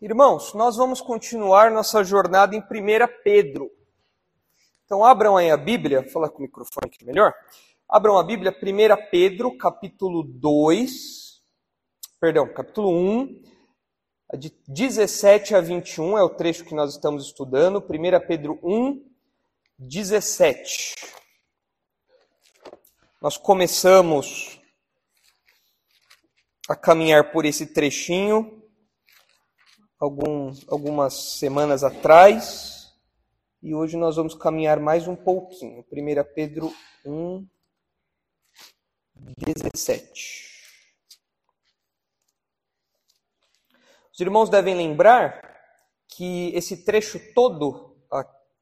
Irmãos, nós vamos continuar nossa jornada em 1 Pedro. Então abram aí a Bíblia, vou falar com o microfone aqui melhor. Abram a Bíblia, 1 Pedro, capítulo 2, perdão, capítulo 1, de 17 a 21 é o trecho que nós estamos estudando. 1 Pedro 1, 17. Nós começamos a caminhar por esse trechinho algum, algumas semanas atrás e hoje nós vamos caminhar mais um pouquinho. 1 Pedro 1, 17. Os irmãos devem lembrar que esse trecho todo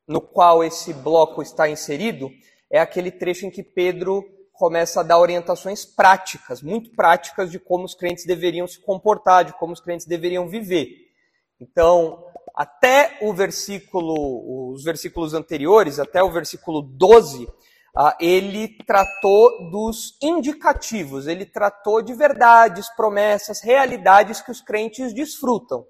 no qual esse bloco está inserido é aquele trecho em que Pedro começa a dar orientações práticas, muito práticas de como os crentes deveriam se comportar, de como os crentes deveriam viver. Então, até o versículo, os versículos anteriores, até o versículo 12, ah, ele tratou dos indicativos, ele tratou de verdades, promessas, realidades que os crentes desfrutam.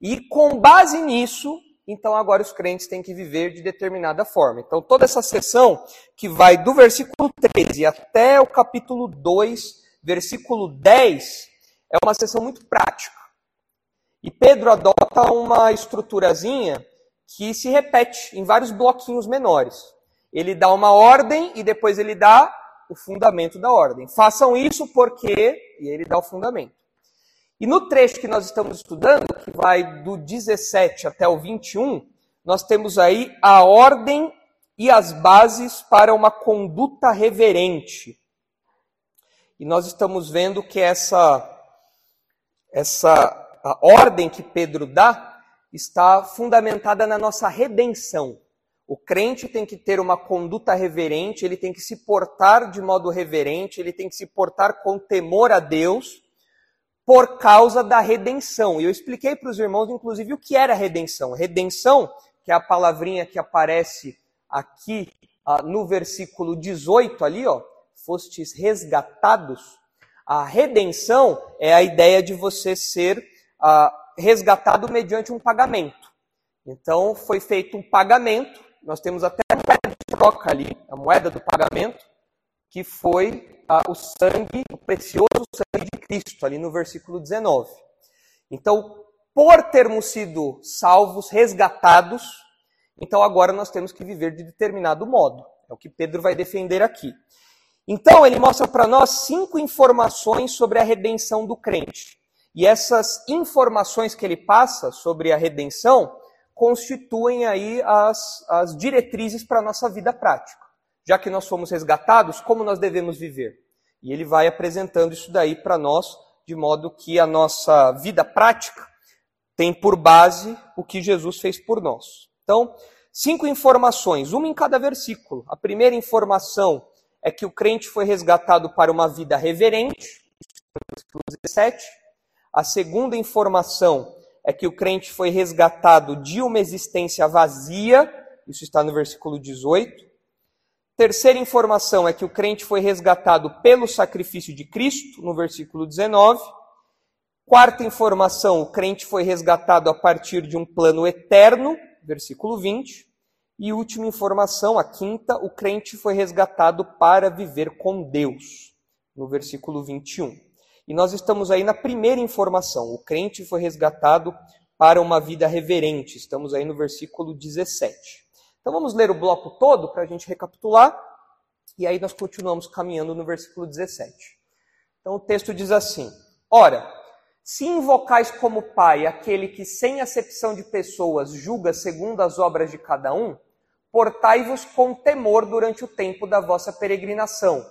E com base nisso, então agora os crentes têm que viver de determinada forma. Então toda essa sessão, que vai do versículo 13 até o capítulo 2, versículo 10, é uma sessão muito prática. E Pedro adota uma estruturazinha que se repete em vários bloquinhos menores. Ele dá uma ordem e depois ele dá o fundamento da ordem. Façam isso porque. E ele dá o fundamento. E no trecho que nós estamos estudando, que vai do 17 até o 21, nós temos aí a ordem e as bases para uma conduta reverente. E nós estamos vendo que essa, essa a ordem que Pedro dá está fundamentada na nossa redenção. O crente tem que ter uma conduta reverente, ele tem que se portar de modo reverente, ele tem que se portar com temor a Deus por causa da redenção. E eu expliquei para os irmãos, inclusive, o que era redenção. Redenção, que é a palavrinha que aparece aqui ah, no versículo 18, ali, ó, fostes resgatados. A redenção é a ideia de você ser ah, resgatado mediante um pagamento. Então foi feito um pagamento, nós temos até a moeda de troca ali, a moeda do pagamento, que foi ah, o sangue, o precioso sangue de Cristo, ali no versículo 19. Então, por termos sido salvos, resgatados, então agora nós temos que viver de determinado modo. É o que Pedro vai defender aqui. Então, ele mostra para nós cinco informações sobre a redenção do crente. E essas informações que ele passa sobre a redenção constituem aí as, as diretrizes para a nossa vida prática. Já que nós fomos resgatados, como nós devemos viver? E ele vai apresentando isso daí para nós, de modo que a nossa vida prática tem por base o que Jesus fez por nós. Então, cinco informações, uma em cada versículo. A primeira informação é que o crente foi resgatado para uma vida reverente, versículo 17. A segunda informação é que o crente foi resgatado de uma existência vazia, isso está no versículo 18. Terceira informação é que o crente foi resgatado pelo sacrifício de Cristo, no versículo 19. Quarta informação, o crente foi resgatado a partir de um plano eterno, versículo 20. E última informação, a quinta, o crente foi resgatado para viver com Deus, no versículo 21. E nós estamos aí na primeira informação. O crente foi resgatado para uma vida reverente. Estamos aí no versículo 17. Então vamos ler o bloco todo para a gente recapitular. E aí nós continuamos caminhando no versículo 17. Então o texto diz assim: Ora, se invocais como Pai aquele que, sem acepção de pessoas, julga segundo as obras de cada um, portai-vos com temor durante o tempo da vossa peregrinação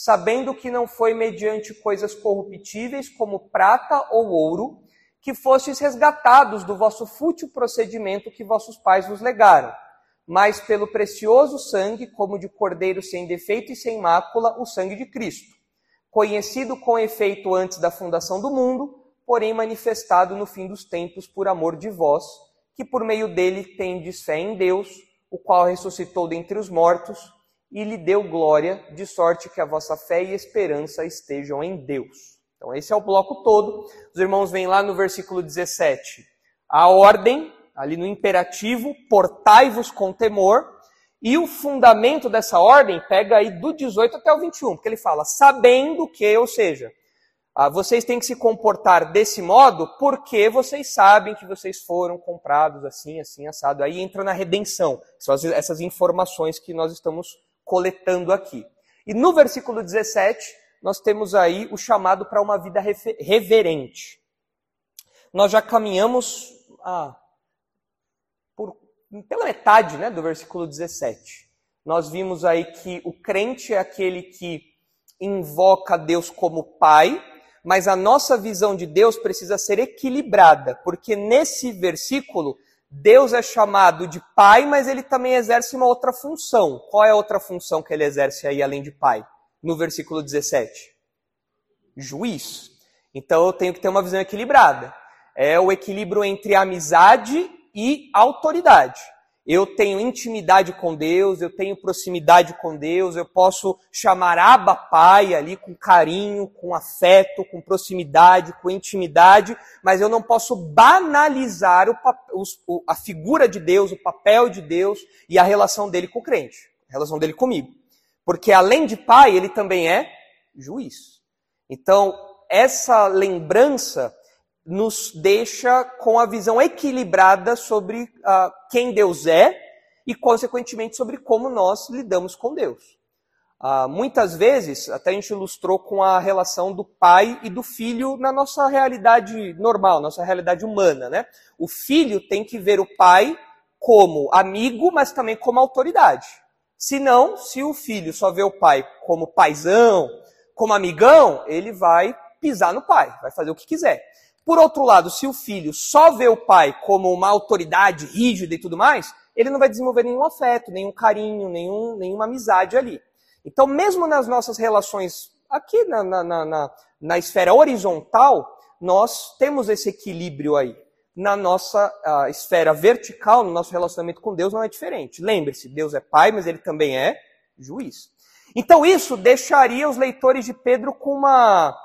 sabendo que não foi mediante coisas corruptíveis como prata ou ouro que fostes resgatados do vosso fútil procedimento que vossos pais vos legaram, mas pelo precioso sangue, como de cordeiro sem defeito e sem mácula, o sangue de Cristo, conhecido com efeito antes da fundação do mundo, porém manifestado no fim dos tempos por amor de vós, que por meio dele tendes fé em Deus, o qual ressuscitou dentre os mortos e lhe deu glória, de sorte que a vossa fé e esperança estejam em Deus. Então, esse é o bloco todo. Os irmãos vêm lá no versículo 17 a ordem, ali no imperativo, portai-vos com temor, e o fundamento dessa ordem pega aí do 18 até o 21, porque ele fala, sabendo que, ou seja, ah, vocês têm que se comportar desse modo porque vocês sabem que vocês foram comprados assim, assim, assado. Aí entra na redenção, são essas informações que nós estamos coletando aqui. E no versículo 17, nós temos aí o chamado para uma vida reverente. Nós já caminhamos ah, por, pela metade né, do versículo 17. Nós vimos aí que o crente é aquele que invoca Deus como Pai, mas a nossa visão de Deus precisa ser equilibrada, porque nesse versículo Deus é chamado de pai, mas ele também exerce uma outra função. Qual é a outra função que ele exerce aí além de pai? No versículo 17. Juiz. Então eu tenho que ter uma visão equilibrada. É o equilíbrio entre amizade e autoridade eu tenho intimidade com Deus, eu tenho proximidade com Deus, eu posso chamar Abba Pai ali com carinho, com afeto, com proximidade, com intimidade, mas eu não posso banalizar o, a figura de Deus, o papel de Deus e a relação dele com o crente, a relação dele comigo. Porque além de pai, ele também é juiz. Então, essa lembrança nos deixa com a visão equilibrada sobre uh, quem Deus é e, consequentemente, sobre como nós lidamos com Deus. Uh, muitas vezes, até a gente ilustrou com a relação do pai e do filho na nossa realidade normal, nossa realidade humana. Né? O filho tem que ver o pai como amigo, mas também como autoridade. Se não, se o filho só vê o pai como paizão, como amigão, ele vai pisar no pai, vai fazer o que quiser. Por outro lado, se o filho só vê o pai como uma autoridade rígida e tudo mais, ele não vai desenvolver nenhum afeto, nenhum carinho, nenhum, nenhuma amizade ali. Então, mesmo nas nossas relações aqui na, na, na, na esfera horizontal, nós temos esse equilíbrio aí. Na nossa esfera vertical, no nosso relacionamento com Deus, não é diferente. Lembre-se, Deus é pai, mas ele também é juiz. Então, isso deixaria os leitores de Pedro com uma,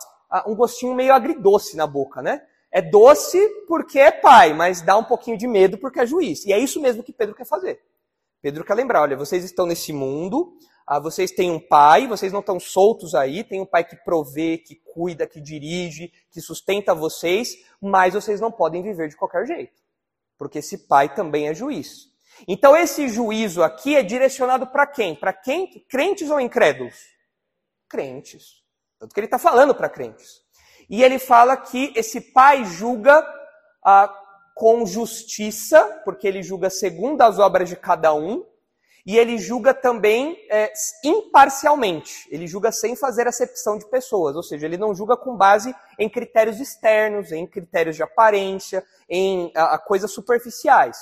um gostinho meio agridoce na boca, né? É doce porque é pai, mas dá um pouquinho de medo porque é juiz. E é isso mesmo que Pedro quer fazer. Pedro quer lembrar: olha, vocês estão nesse mundo, ah, vocês têm um pai, vocês não estão soltos aí, tem um pai que provê, que cuida, que dirige, que sustenta vocês, mas vocês não podem viver de qualquer jeito. Porque esse pai também é juiz. Então esse juízo aqui é direcionado para quem? Para quem? Crentes ou incrédulos? Crentes. Tanto que ele está falando para crentes. E ele fala que esse pai julga ah, com justiça, porque ele julga segundo as obras de cada um, e ele julga também é, imparcialmente. Ele julga sem fazer acepção de pessoas, ou seja, ele não julga com base em critérios externos, em critérios de aparência, em a, a coisas superficiais.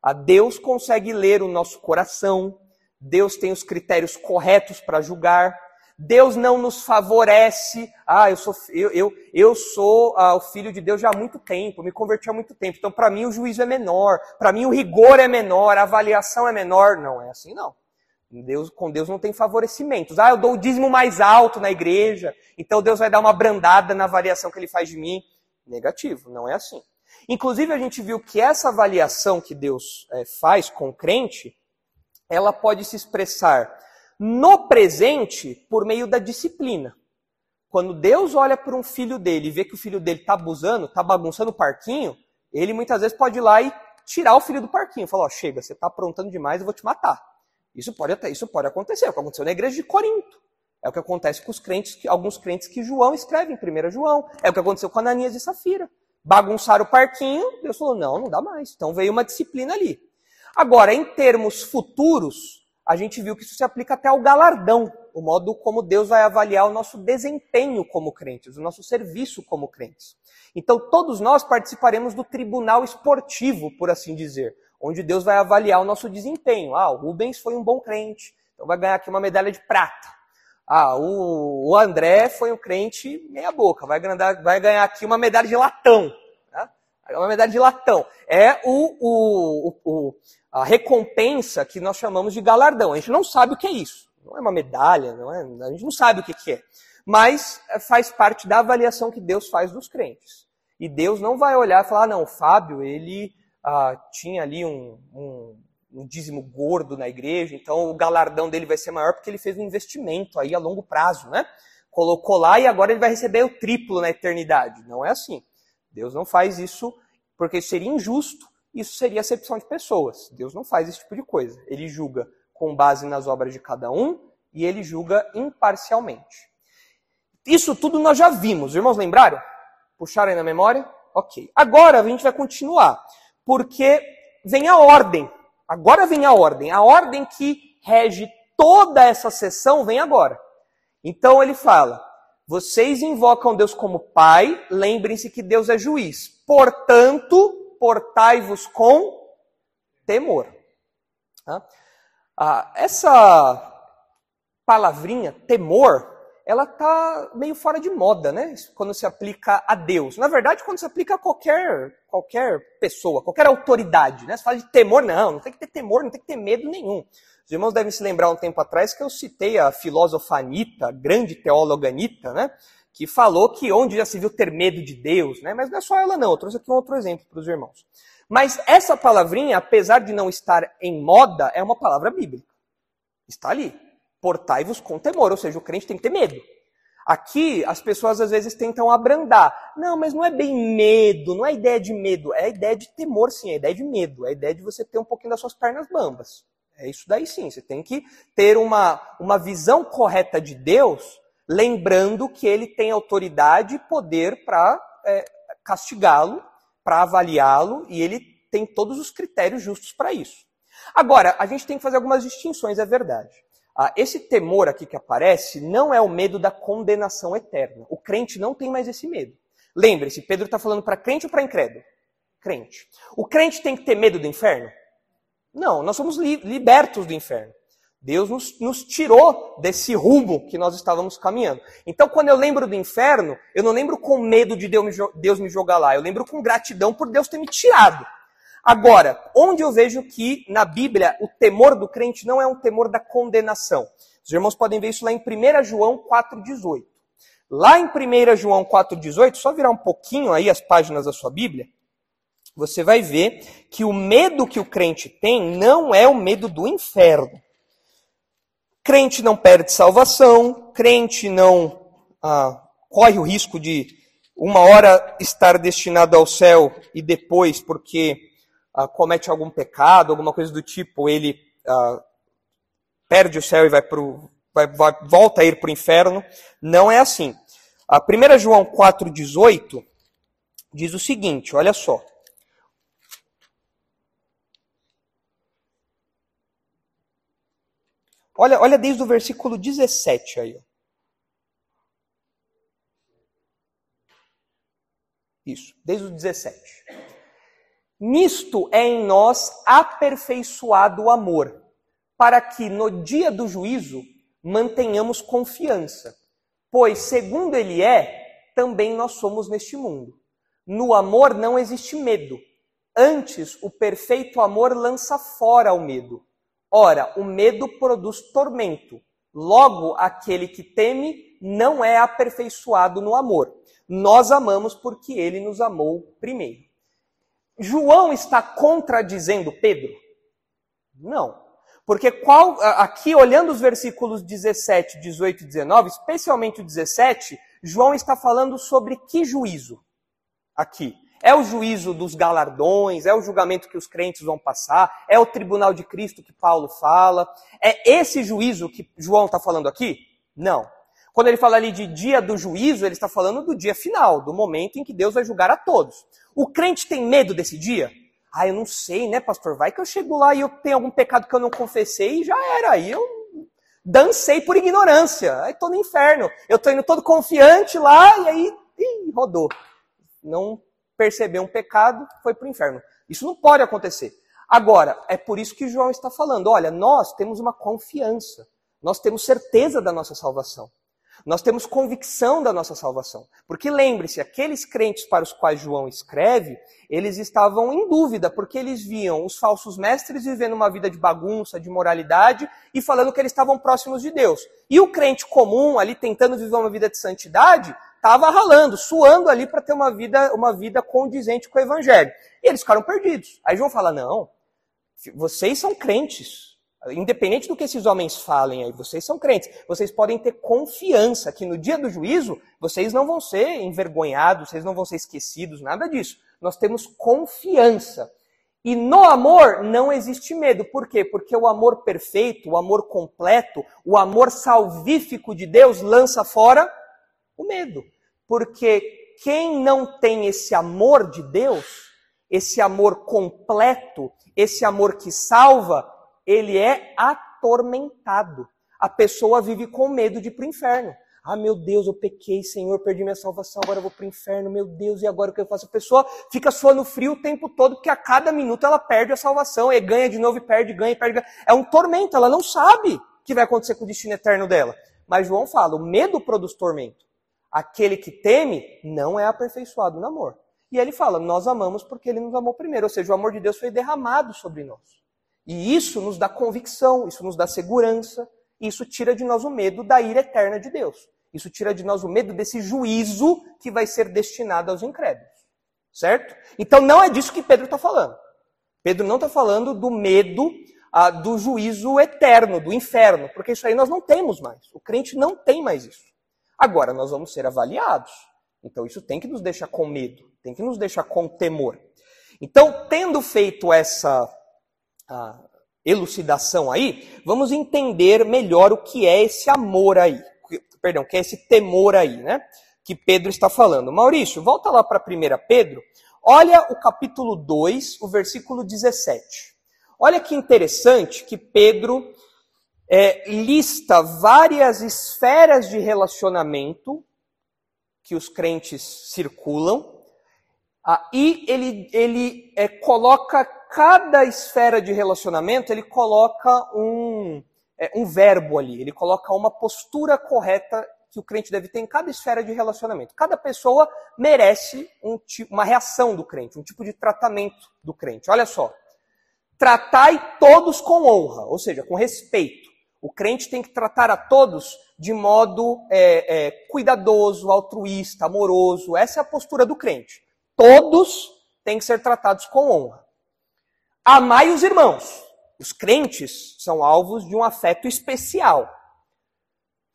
A Deus consegue ler o nosso coração, Deus tem os critérios corretos para julgar. Deus não nos favorece. Ah, eu sou, eu, eu, eu sou ah, o filho de Deus já há muito tempo, me converti há muito tempo. Então, para mim, o juízo é menor, para mim, o rigor é menor, a avaliação é menor. Não é assim, não. Deus, com Deus não tem favorecimentos. Ah, eu dou o dízimo mais alto na igreja, então Deus vai dar uma brandada na avaliação que ele faz de mim. Negativo, não é assim. Inclusive, a gente viu que essa avaliação que Deus é, faz com o crente, ela pode se expressar no presente por meio da disciplina. Quando Deus olha para um filho dele e vê que o filho dele está abusando, está bagunçando o parquinho, ele muitas vezes pode ir lá e tirar o filho do parquinho. Falar, chega, você está aprontando demais, eu vou te matar. Isso pode, até, isso pode acontecer, é o que aconteceu na igreja de Corinto. É o que acontece com os crentes, alguns crentes que João escreve em 1 João. É o que aconteceu com Ananias e Safira. Bagunçaram o parquinho, Deus falou, não, não dá mais. Então veio uma disciplina ali. Agora, em termos futuros, a gente viu que isso se aplica até ao galardão, o modo como Deus vai avaliar o nosso desempenho como crentes, o nosso serviço como crentes. Então, todos nós participaremos do tribunal esportivo, por assim dizer, onde Deus vai avaliar o nosso desempenho. Ah, o Rubens foi um bom crente, então vai ganhar aqui uma medalha de prata. Ah, o, André foi um crente meia boca, vai ganhar aqui uma medalha de latão. Né? Uma medalha de latão. É o, o, o, a recompensa que nós chamamos de galardão. A gente não sabe o que é isso. Não é uma medalha, não é, a gente não sabe o que, é. Mas eh, faz parte da avaliação que Deus faz dos crentes. E Deus não vai olhar e falar, ah, não, o Fábio, ele ah, tinha ali um, um, um, dízimo gordo na igreja, então o galardão dele vai ser maior porque ele fez um investimento aí a longo prazo, né? Colocou lá e agora ele vai receber o triplo na eternidade. Não é assim. Deus não faz isso porque seria injusto, isso seria acepção de pessoas. Deus não faz esse tipo de coisa. Ele julga com base nas obras de cada um e ele julga imparcialmente. Isso tudo nós já vimos. Os irmãos lembraram? Puxaram aí na memória? Ok. Agora a gente vai continuar, porque vem a ordem. Agora vem a ordem. A ordem que rege toda essa sessão vem agora. Então ele fala: vocês invocam Deus como Pai, lembrem-se que Deus é juiz. Portanto, portai-vos com temor. Ah, essa palavrinha, temor, ela tá meio fora de moda, né? Quando se aplica a Deus. Na verdade, quando se aplica a qualquer, qualquer pessoa, qualquer autoridade, né? Se fala de temor, não, não tem que ter temor, não tem que ter medo nenhum. Os irmãos devem se lembrar um tempo atrás que eu citei a filósofa Anitta, grande teóloga Anitta, né? Que falou que onde já se viu ter medo de Deus, né? Mas não é só ela não, eu trouxe aqui um outro exemplo para os irmãos. Mas essa palavrinha, apesar de não estar em moda, é uma palavra bíblica. Está ali. Portai-vos com temor, ou seja, o crente tem que ter medo. Aqui as pessoas às vezes tentam abrandar. Não, mas não é bem medo, não é ideia de medo, é a ideia de temor, sim, é a ideia de medo, é a ideia de você ter um pouquinho das suas pernas bambas. É isso daí sim, você tem que ter uma, uma visão correta de Deus, lembrando que ele tem autoridade e poder para é, castigá-lo, para avaliá-lo, e ele tem todos os critérios justos para isso. Agora, a gente tem que fazer algumas distinções, é verdade. Ah, esse temor aqui que aparece não é o medo da condenação eterna. O crente não tem mais esse medo. Lembre-se, Pedro está falando para crente ou para incrédulo? Crente. O crente tem que ter medo do inferno? Não, nós somos li libertos do inferno. Deus nos, nos, tirou desse rumo que nós estávamos caminhando. Então, quando eu lembro do inferno, eu não lembro com medo de Deus me, Deus me jogar lá, eu lembro com gratidão por Deus ter me tirado. Agora, onde eu vejo que na Bíblia o temor do crente não é um temor da condenação. Os irmãos podem ver isso lá em 1 João 4,18. Lá em 1 João 4,18, só virar um pouquinho aí as páginas da sua Bíblia, você vai ver que o medo que o crente tem não é o medo do inferno. Crente não perde salvação, crente não ah, corre o risco de uma hora estar destinado ao céu e depois, porque uh, comete algum pecado, alguma coisa do tipo, ele uh, perde o céu e vai pro, vai, vai, volta a ir para o inferno. Não é assim. A 1 João 4,18 diz o seguinte: olha só. Olha, olha desde o versículo 17 aí. Isso, desde o 17. Nisto é em nós aperfeiçoado o amor, para que no dia do juízo mantenhamos confiança. Pois, segundo ele é, também nós somos neste mundo. No amor não existe medo. Antes, o perfeito amor lança fora o medo. Ora, o medo produz tormento. Logo, aquele que teme não é aperfeiçoado no amor. Nós amamos porque ele nos amou primeiro. João está contradizendo Pedro? Não. Porque qual, aqui, olhando os versículos 17, 18 e 19, especialmente o 17, João está falando sobre que juízo? Aqui. É o juízo dos galardões, é o julgamento que os crentes vão passar, é o tribunal de Cristo que Paulo fala. É esse juízo que João está falando aqui? Não. Quando ele fala ali de dia do juízo, ele está falando do dia final, do momento em que Deus vai julgar a todos. O crente tem medo desse dia? Ah, eu não sei, né, pastor? Vai que eu chego lá e eu tenho algum pecado que eu não confessei e já era. Aí eu dancei por ignorância. Aí estou no inferno. Eu estou indo todo confiante lá e aí ih, rodou. Não percebeu um pecado, foi para o inferno. Isso não pode acontecer. Agora, é por isso que João está falando: olha, nós temos uma confiança, nós temos certeza da nossa salvação. Nós temos convicção da nossa salvação. Porque lembre-se, aqueles crentes para os quais João escreve, eles estavam em dúvida, porque eles viam os falsos mestres vivendo uma vida de bagunça, de moralidade, e falando que eles estavam próximos de Deus. E o crente comum, ali tentando viver uma vida de santidade, estava ralando, suando ali para ter uma vida, uma vida condizente com o evangelho. E eles ficaram perdidos. Aí João fala: não, vocês são crentes. Independente do que esses homens falem aí, vocês são crentes. Vocês podem ter confiança que no dia do juízo vocês não vão ser envergonhados, vocês não vão ser esquecidos, nada disso. Nós temos confiança. E no amor não existe medo. Por quê? Porque o amor perfeito, o amor completo, o amor salvífico de Deus lança fora o medo. Porque quem não tem esse amor de Deus, esse amor completo, esse amor que salva, ele é atormentado. A pessoa vive com medo de ir para o inferno. Ah, meu Deus, eu pequei, Senhor, perdi minha salvação, agora eu vou para o inferno, meu Deus, e agora o que eu faço? A pessoa fica suando frio o tempo todo, porque a cada minuto ela perde a salvação, e ganha de novo, e perde, ganha, e perde. Ganha. É um tormento, ela não sabe o que vai acontecer com o destino eterno dela. Mas João fala, o medo produz tormento. Aquele que teme não é aperfeiçoado no amor. E ele fala, nós amamos porque ele nos amou primeiro, ou seja, o amor de Deus foi derramado sobre nós. E isso nos dá convicção, isso nos dá segurança, isso tira de nós o medo da ira eterna de Deus. Isso tira de nós o medo desse juízo que vai ser destinado aos incrédulos. Certo? Então não é disso que Pedro está falando. Pedro não está falando do medo ah, do juízo eterno, do inferno, porque isso aí nós não temos mais. O crente não tem mais isso. Agora nós vamos ser avaliados. Então isso tem que nos deixar com medo, tem que nos deixar com temor. Então, tendo feito essa elucidação aí, vamos entender melhor o que é esse amor aí. Perdão, que é esse temor aí, né? Que Pedro está falando. Maurício, volta lá para 1 Pedro. Olha o capítulo 2, o versículo 17. Olha que interessante que Pedro é, lista várias esferas de relacionamento que os crentes circulam, ah, e ele, ele é, coloca cada esfera de relacionamento, ele coloca um, é, um verbo ali, ele coloca uma postura correta que o crente deve ter em cada esfera de relacionamento. Cada pessoa merece um, uma reação do crente, um tipo de tratamento do crente. Olha só. Tratai todos com honra, ou seja, com respeito. O crente tem que tratar a todos de modo é, é, cuidadoso, altruísta, amoroso. Essa é a postura do crente. Todos têm que ser tratados com honra. Amai os irmãos. Os crentes são alvos de um afeto especial.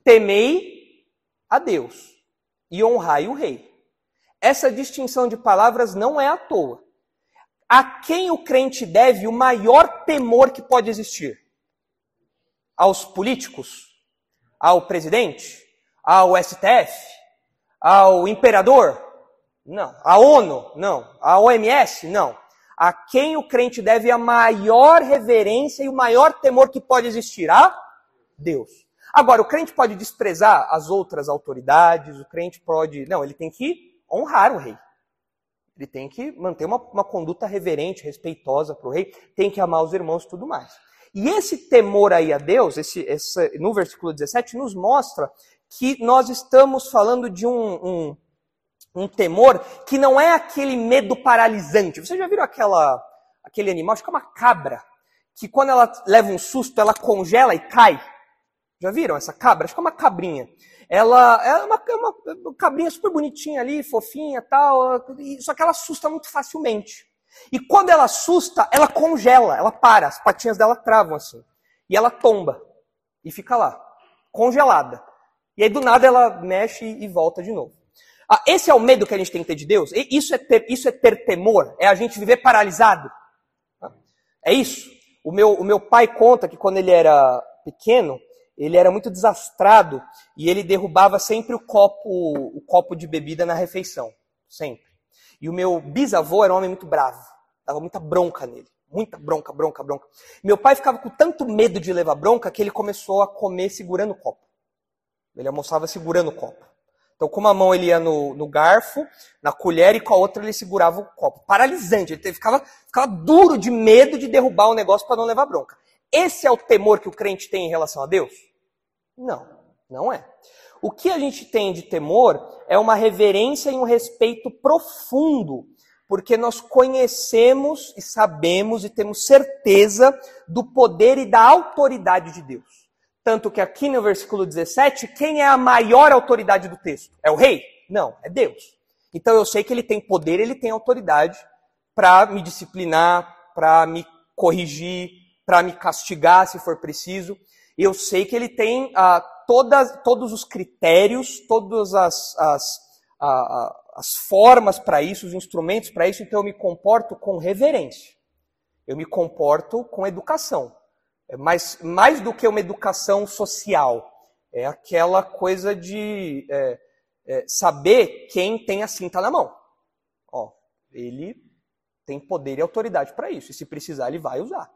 Temei a Deus e honrai o rei. Essa distinção de palavras não é à toa. A quem o crente deve o maior temor que pode existir? Aos políticos? Ao presidente? Ao STF? Ao imperador? Não. À ONU? Não. À OMS? Não a quem o crente deve a maior reverência e o maior temor que pode existir? A Deus. Agora, o crente pode desprezar as outras autoridades, o crente pode. Não, ele tem que honrar o rei. Ele tem que manter uma, uma conduta reverente, respeitosa para o rei, tem que amar os irmãos e tudo mais. E esse temor aí a Deus, esse, esse, no versículo 17, nos mostra que nós estamos falando de um, um um temor que não é aquele medo paralisante. Vocês já viram aquela, aquele animal, acho que é uma cabra, que quando ela leva um susto, ela congela e cai? Já viram essa cabra? Acho que é uma cabrinha. Ela, é, uma, é uma cabrinha super bonitinha ali, fofinha tal, só que ela assusta muito facilmente. E quando ela assusta, ela congela, ela para, as patinhas dela travam assim. E ela tomba. E fica lá, congelada. E aí do nada ela mexe e volta de novo. Ah, esse é o medo que a gente tem que ter de Deus? Isso é ter, isso é ter temor? É a gente viver paralisado? É isso? O meu, o meu pai conta que quando ele era pequeno, ele era muito desastrado e ele derrubava sempre o copo, o copo de bebida na refeição. Sempre. E o meu bisavô era um homem muito bravo. Dava muita bronca nele. Muita bronca, bronca, bronca. Meu pai ficava com tanto medo de levar bronca que ele começou a comer segurando o copo. Ele almoçava segurando o copo. Então, com uma mão ele ia no, no, garfo, na colher, e com a outra ele segurava o copo. Paralisante. Ele ficava, ficava duro de medo de derrubar o negócio para não levar bronca. Esse é o temor que o crente tem em relação a Deus? Não, não é. O que a gente tem de temor é uma reverência e um respeito profundo, porque nós conhecemos e sabemos e temos certeza do poder e da autoridade de Deus. Tanto que aqui no versículo 17, quem é a maior autoridade do texto? É o rei? Não, é Deus. Então eu sei que ele tem poder, ele tem autoridade para me disciplinar, para me corrigir, para me castigar se for preciso. Eu sei que ele tem ah, todas, todos os critérios, todas as, as, ah, as formas para isso, os instrumentos para isso, então eu me comporto com reverência. Eu me comporto com educação. É mais, mais do que uma educação social. É aquela coisa de é, é, saber quem tem a cinta na mão. Ó, ele tem poder e autoridade para isso. E se precisar, ele vai usar.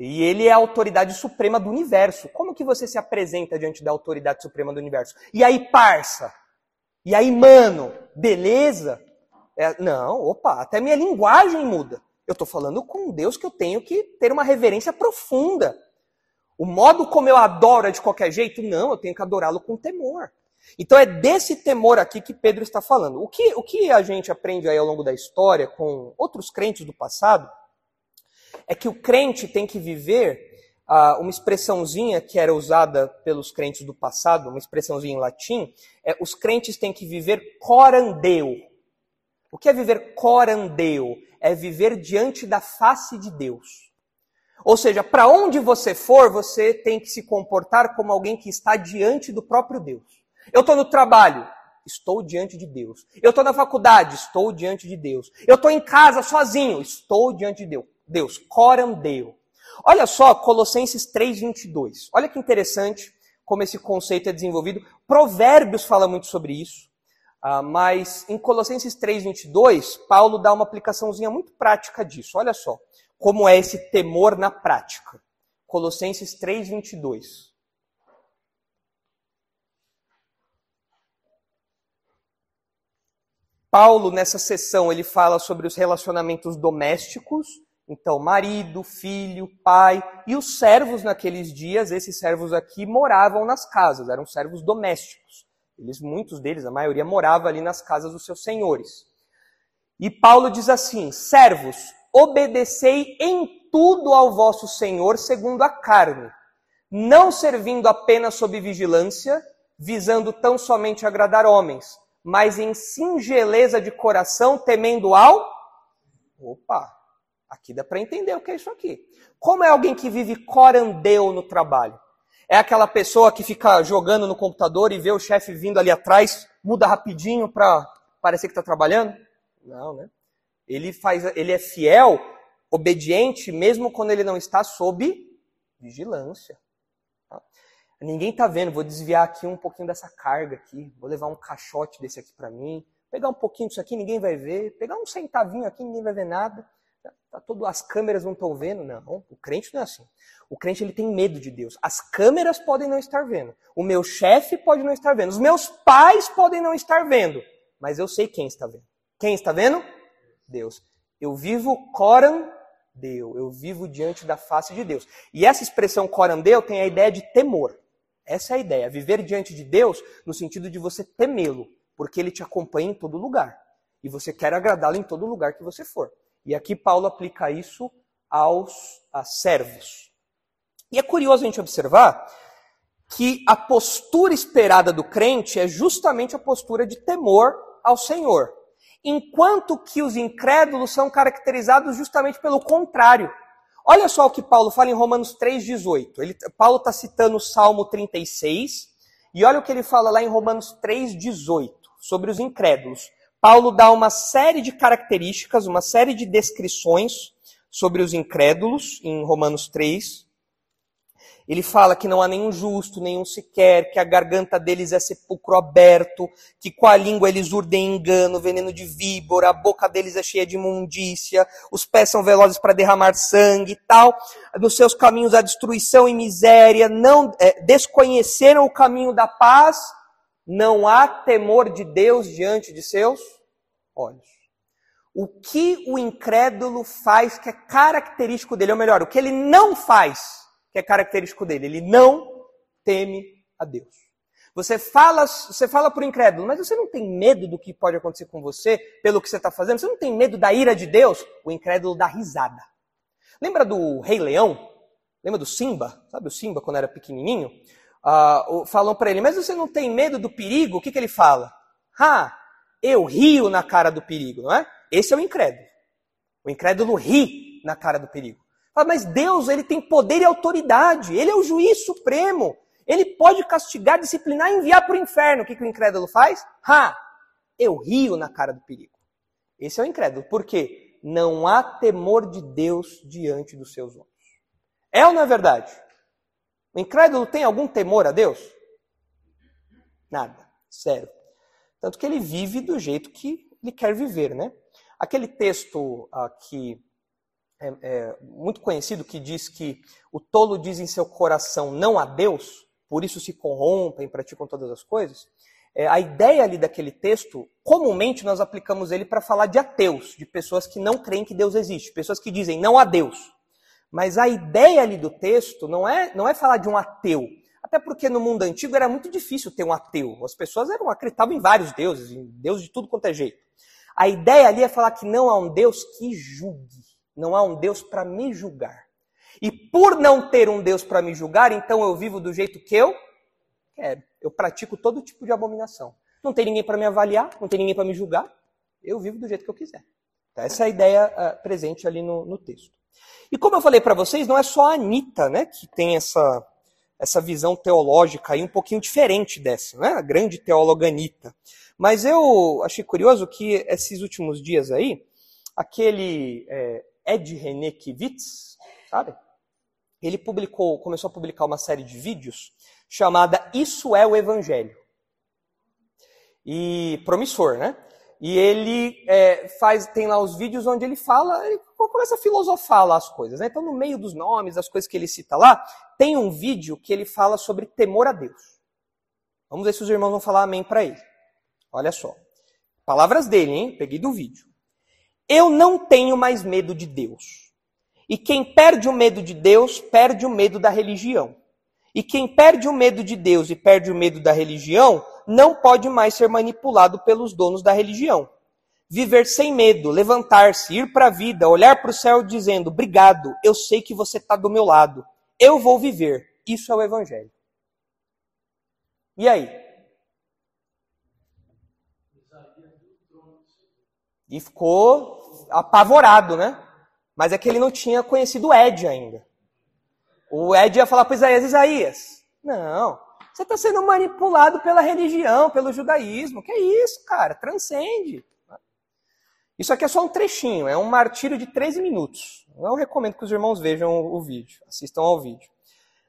E ele é a autoridade suprema do universo. Como que você se apresenta diante da autoridade suprema do universo? E aí, parça? E aí, mano? Beleza? É, não, opa, até minha linguagem muda. Eu estou falando com Deus que eu tenho que ter uma reverência profunda. O modo como eu adoro é de qualquer jeito? Não, eu tenho que adorá-lo com temor. Então é desse temor aqui que Pedro está falando. O que, o que a gente aprende aí ao longo da história com outros crentes do passado é que o crente tem que viver uh, uma expressãozinha que era usada pelos crentes do passado, uma expressãozinha em latim, é os crentes têm que viver corandeu. O que é viver corandeu? É viver diante da face de Deus. Ou seja, para onde você for, você tem que se comportar como alguém que está diante do próprio Deus. Eu estou no trabalho, estou diante de Deus. Eu estou na faculdade, estou diante de Deus. Eu estou em casa sozinho, estou diante de Deus. Deus, coram Deus. Olha só, Colossenses 3:22. Olha que interessante como esse conceito é desenvolvido. Provérbios fala muito sobre isso. Uh, mas em Colossenses 3:22, Paulo dá uma aplicaçãozinha muito prática disso. Olha só como é esse temor na prática. Colossenses 3:22. Paulo nessa sessão ele fala sobre os relacionamentos domésticos, então marido, filho, pai e os servos naqueles dias, esses servos aqui moravam nas casas, eram servos domésticos. Eles muitos deles, a maioria morava ali nas casas dos seus senhores. E Paulo diz assim: servos, obedecei em tudo ao vosso Senhor segundo a carne, não servindo apenas sob vigilância, visando tão somente agradar homens, mas em singeleza de coração, temendo ao. Opa, aqui dá para entender o que é isso aqui. Como é alguém que vive corandeu no trabalho? É aquela pessoa que fica jogando no computador e vê o chefe vindo ali atrás, muda rapidinho para parecer que está trabalhando? Não, né? Ele faz, ele é fiel, obediente, mesmo quando ele não está sob vigilância. Tá? Ninguém está vendo. Vou desviar aqui um pouquinho dessa carga aqui. Vou levar um caixote desse aqui para mim. Pegar um pouquinho disso aqui, ninguém vai ver. Pegar um centavinho aqui, ninguém vai ver nada. Tá, todo, as câmeras não estão vendo. Não, o crente não é assim. O crente ele tem medo de Deus. As câmeras podem não estar vendo. O meu chefe pode não estar vendo. Os meus pais podem não estar vendo. Mas eu sei quem está vendo. Quem está vendo? Deus. Eu vivo coram Deu, eu vivo diante da face de Deus. E essa expressão coram Deu tem a ideia de temor. Essa é a ideia, viver diante de Deus no sentido de você temê-lo, porque ele te acompanha em todo lugar. E você quer agradá-lo em todo lugar que você for. E aqui Paulo aplica isso aos servos. E é curioso a gente observar que a postura esperada do crente é justamente a postura de temor ao Senhor enquanto que os incrédulos são caracterizados justamente pelo contrário. Olha só o que Paulo fala em Romanos 3,18. Ele, Paulo está citando o Salmo 36, e olha o que ele fala lá em Romanos 3,18, sobre os incrédulos. Paulo dá uma série de características, uma série de descrições sobre os incrédulos, em Romanos 3, ele fala que não há nenhum justo, nenhum sequer, que a garganta deles é sepulcro aberto, que com a língua eles urdem engano, veneno de víbora, a boca deles é cheia de imundícia, os pés são velozes para derramar sangue e tal. Nos seus caminhos há destruição e miséria, não é, desconheceram o caminho da paz, não há temor de Deus diante de seus olhos. O que o incrédulo faz que é característico dele, ou melhor, o que ele não faz que é característico dele. Ele não teme a Deus. Você fala, você fala para o incrédulo, mas você não tem medo do que pode acontecer com você pelo que você está fazendo? Você não tem medo da ira de Deus? O incrédulo dá risada. Lembra do Rei Leão? Lembra do Simba? Sabe o Simba quando era pequenininho? Uh, falam para ele, mas você não tem medo do perigo? O que, que ele fala? Ha! Eu rio na cara do perigo, não é? Esse é o incrédulo. O incrédulo ri na cara do perigo. Mas Deus, ele tem poder e autoridade. Ele é o juiz supremo. Ele pode castigar, disciplinar e enviar para o inferno. O que, que o incrédulo faz? Ha! Eu rio na cara do perigo. Esse é o incrédulo. Por quê? Não há temor de Deus diante dos seus olhos. É ou não é verdade? O incrédulo tem algum temor a Deus? Nada. Sério. Tanto que ele vive do jeito que ele quer viver, né? Aquele texto uh, que é, é, muito conhecido que diz que o tolo diz em seu coração não a Deus, por isso se corrompem, praticam todas as coisas. É, a ideia ali daquele texto, comumente nós aplicamos ele para falar de ateus, de pessoas que não creem que Deus existe, pessoas que dizem não a Deus. Mas a ideia ali do texto não é, não é falar de um ateu. Até porque no mundo antigo era muito difícil ter um ateu. As pessoas eram, acreditavam em vários deuses, em Deus de tudo quanto é jeito. A ideia ali é falar que não há um Deus que julgue. Não há um Deus para me julgar. E por não ter um Deus para me julgar, então eu vivo do jeito que eu quero. Eu pratico todo tipo de abominação. Não tem ninguém para me avaliar, não tem ninguém para me julgar. Eu vivo do jeito que eu quiser. Então, essa é a ideia uh, presente ali no, no texto. E como eu falei para vocês, não é só a Anitta né, que tem essa, essa visão teológica aí um pouquinho diferente dessa, né? a grande teóloga Anitta. Mas eu achei curioso que esses últimos dias aí, aquele é, Ed René Kivitz, sabe? Ele publicou, começou a publicar uma série de vídeos chamada Isso é o Evangelho. E promissor, né? E ele é, faz, tem lá os vídeos onde ele fala, ele começa a filosofar lá as coisas. Né? Então, no meio dos nomes, das coisas que ele cita lá, tem um vídeo que ele fala sobre temor a Deus. Vamos ver se os irmãos vão falar amém para ele. Olha só. Palavras dele, hein? Peguei do vídeo. Eu não tenho mais medo de Deus. E quem perde o medo de Deus, perde o medo da religião. E quem perde o medo de Deus e perde o medo da religião, não pode mais ser manipulado pelos donos da religião. Viver sem medo, levantar-se, ir para a vida, olhar para o céu dizendo: Obrigado, eu sei que você está do meu lado. Eu vou viver. Isso é o Evangelho. E aí? E ficou apavorado, né? Mas é que ele não tinha conhecido o Ed ainda. O Ed ia falar para Isaías: Isaías, não, você está sendo manipulado pela religião, pelo judaísmo. Que é isso, cara? Transcende. Isso aqui é só um trechinho, é um martírio de 13 minutos. Eu recomendo que os irmãos vejam o vídeo, assistam ao vídeo.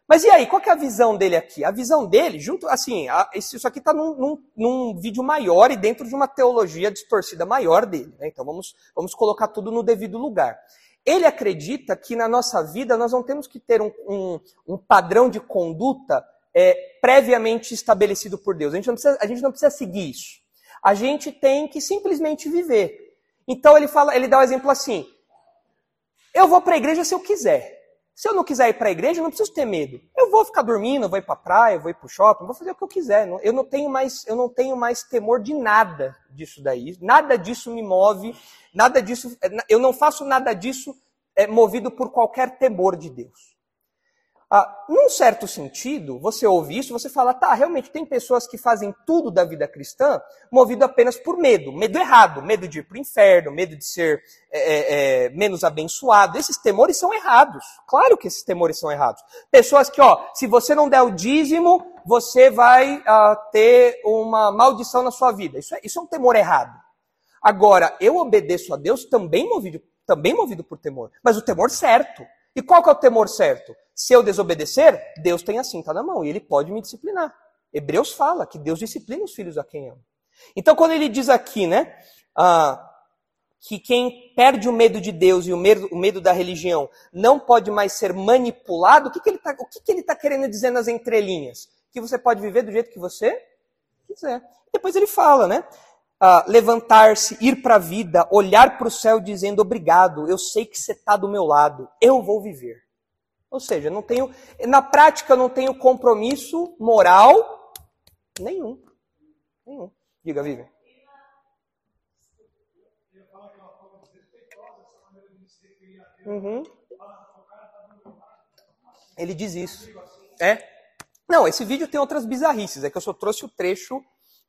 Mas e aí, qual é a visão dele aqui? A visão dele, junto, assim, isso aqui está num, num, num, vídeo maior e dentro de uma teologia distorcida maior dele. Né? Então vamos, vamos colocar tudo no devido lugar. Ele acredita que na nossa vida nós não temos que ter um, um, um padrão de conduta é, previamente estabelecido por Deus. A gente, precisa, a gente não precisa seguir isso. A gente tem que simplesmente viver. Então ele fala, ele dá o um exemplo assim: eu vou para a igreja se eu quiser. Se eu não quiser ir para a igreja, eu não preciso ter medo. Eu vou ficar dormindo, eu vou ir para a praia, eu vou ir para o shopping, vou fazer o que eu quiser. Eu não tenho mais, eu não tenho mais temor de nada disso daí. Nada disso me move. Nada disso, eu não faço nada disso é, movido por qualquer temor de Deus. Ah, num certo sentido, você ouve isso, você fala, tá, realmente tem pessoas que fazem tudo da vida cristã movido apenas por medo, medo errado, medo de ir para o inferno, medo de ser é, é, é, menos abençoado. Esses temores são errados. Claro que esses temores são errados. Pessoas que, ó, se você não der o dízimo, você vai ah, ter uma maldição na sua vida. Isso é, isso é um temor errado. Agora, eu obedeço a Deus também movido, também movido por temor, mas o temor certo. E qual que é o temor certo? Se eu desobedecer, Deus tem a cinta na mão e ele pode me disciplinar. Hebreus fala que Deus disciplina os filhos a quem ama. Então, quando ele diz aqui, né, ah, que quem perde o medo de Deus e o medo, o medo da religião não pode mais ser manipulado, o que, que ele está que tá querendo dizer nas entrelinhas? Que você pode viver do jeito que você quiser. Depois ele fala, né? Ah, levantar-se, ir para a vida, olhar para o céu dizendo obrigado, eu sei que você está do meu lado, eu vou viver. Ou seja, não tenho, na prática, não tenho compromisso moral nenhum. Nenhum. Diga, Vivian. Uhum. Ele diz isso. É? Não, esse vídeo tem outras bizarrices. É que eu só trouxe o trecho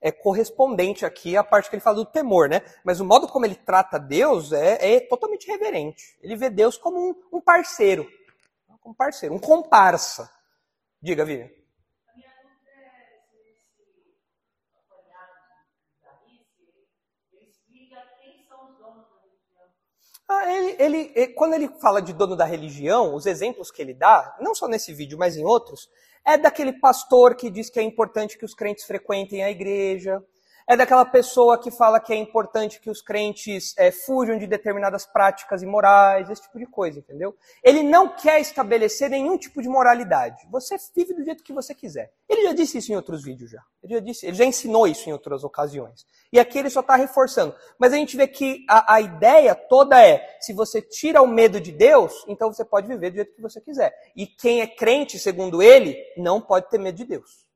é correspondente aqui à parte que ele fala do temor, né? Mas o modo como ele trata Deus é, é totalmente reverente. Ele vê Deus como um, um parceiro, um parceiro, um comparsa. Diga, Vivian. Ah, ele, ele, quando ele fala de dono da religião, os exemplos que ele dá, não só nesse vídeo, mas em outros, é daquele pastor que diz que é importante que os crentes frequentem a igreja, é daquela pessoa que fala que é importante que os crentes é, fujam de determinadas práticas imorais, esse tipo de coisa, entendeu? Ele não quer estabelecer nenhum tipo de moralidade. Você vive do jeito que você quiser. Ele já disse isso em outros vídeos já. Ele já, disse, ele já ensinou isso em outras ocasiões. E aqui ele só está reforçando. Mas a gente vê que a, a ideia toda é, se você tira o medo de Deus, então você pode viver do jeito que você quiser. E quem é crente, segundo ele, não pode ter medo de Deus.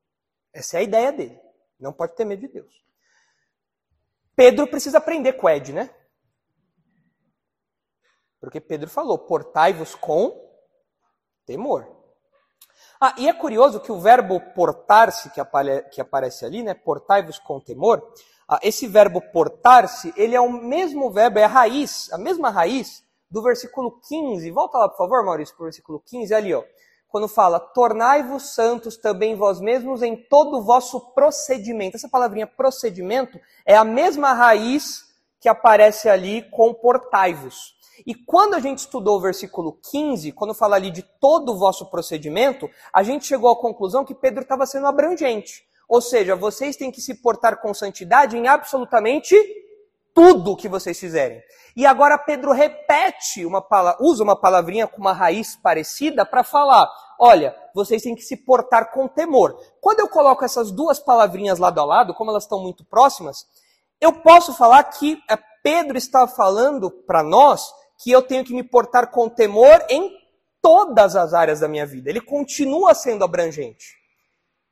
Essa é a ideia dele. Não pode ter medo de Deus. Pedro precisa aprender com Ed, né? Porque Pedro falou: portai-vos com temor. Ah, e é curioso que o verbo portar-se, que, que, aparece ali, né? Portai-vos com temor. Ah, esse verbo portar-se, ele é o mesmo verbo, é a raiz, a mesma raiz do versículo 15. Volta lá, por favor, Maurício, para o versículo 15, ali, ó quando fala, tornai-vos santos também vós mesmos em todo o vosso procedimento. Essa palavrinha procedimento é a mesma raiz que aparece ali com portai-vos. E quando a gente estudou o versículo 15, quando fala ali de todo o vosso procedimento, a gente chegou à conclusão que Pedro estava sendo abrangente. Ou seja, vocês têm que se portar com santidade em absolutamente tudo que vocês fizerem. E agora Pedro repete uma usa uma palavrinha com uma raiz parecida para falar: olha, vocês têm que se portar com temor. Quando eu coloco essas duas palavrinhas lado a lado, como elas estão muito próximas, eu posso falar que é, Pedro está falando para nós que eu tenho que me portar com temor em todas as áreas da minha vida. Ele continua sendo abrangente.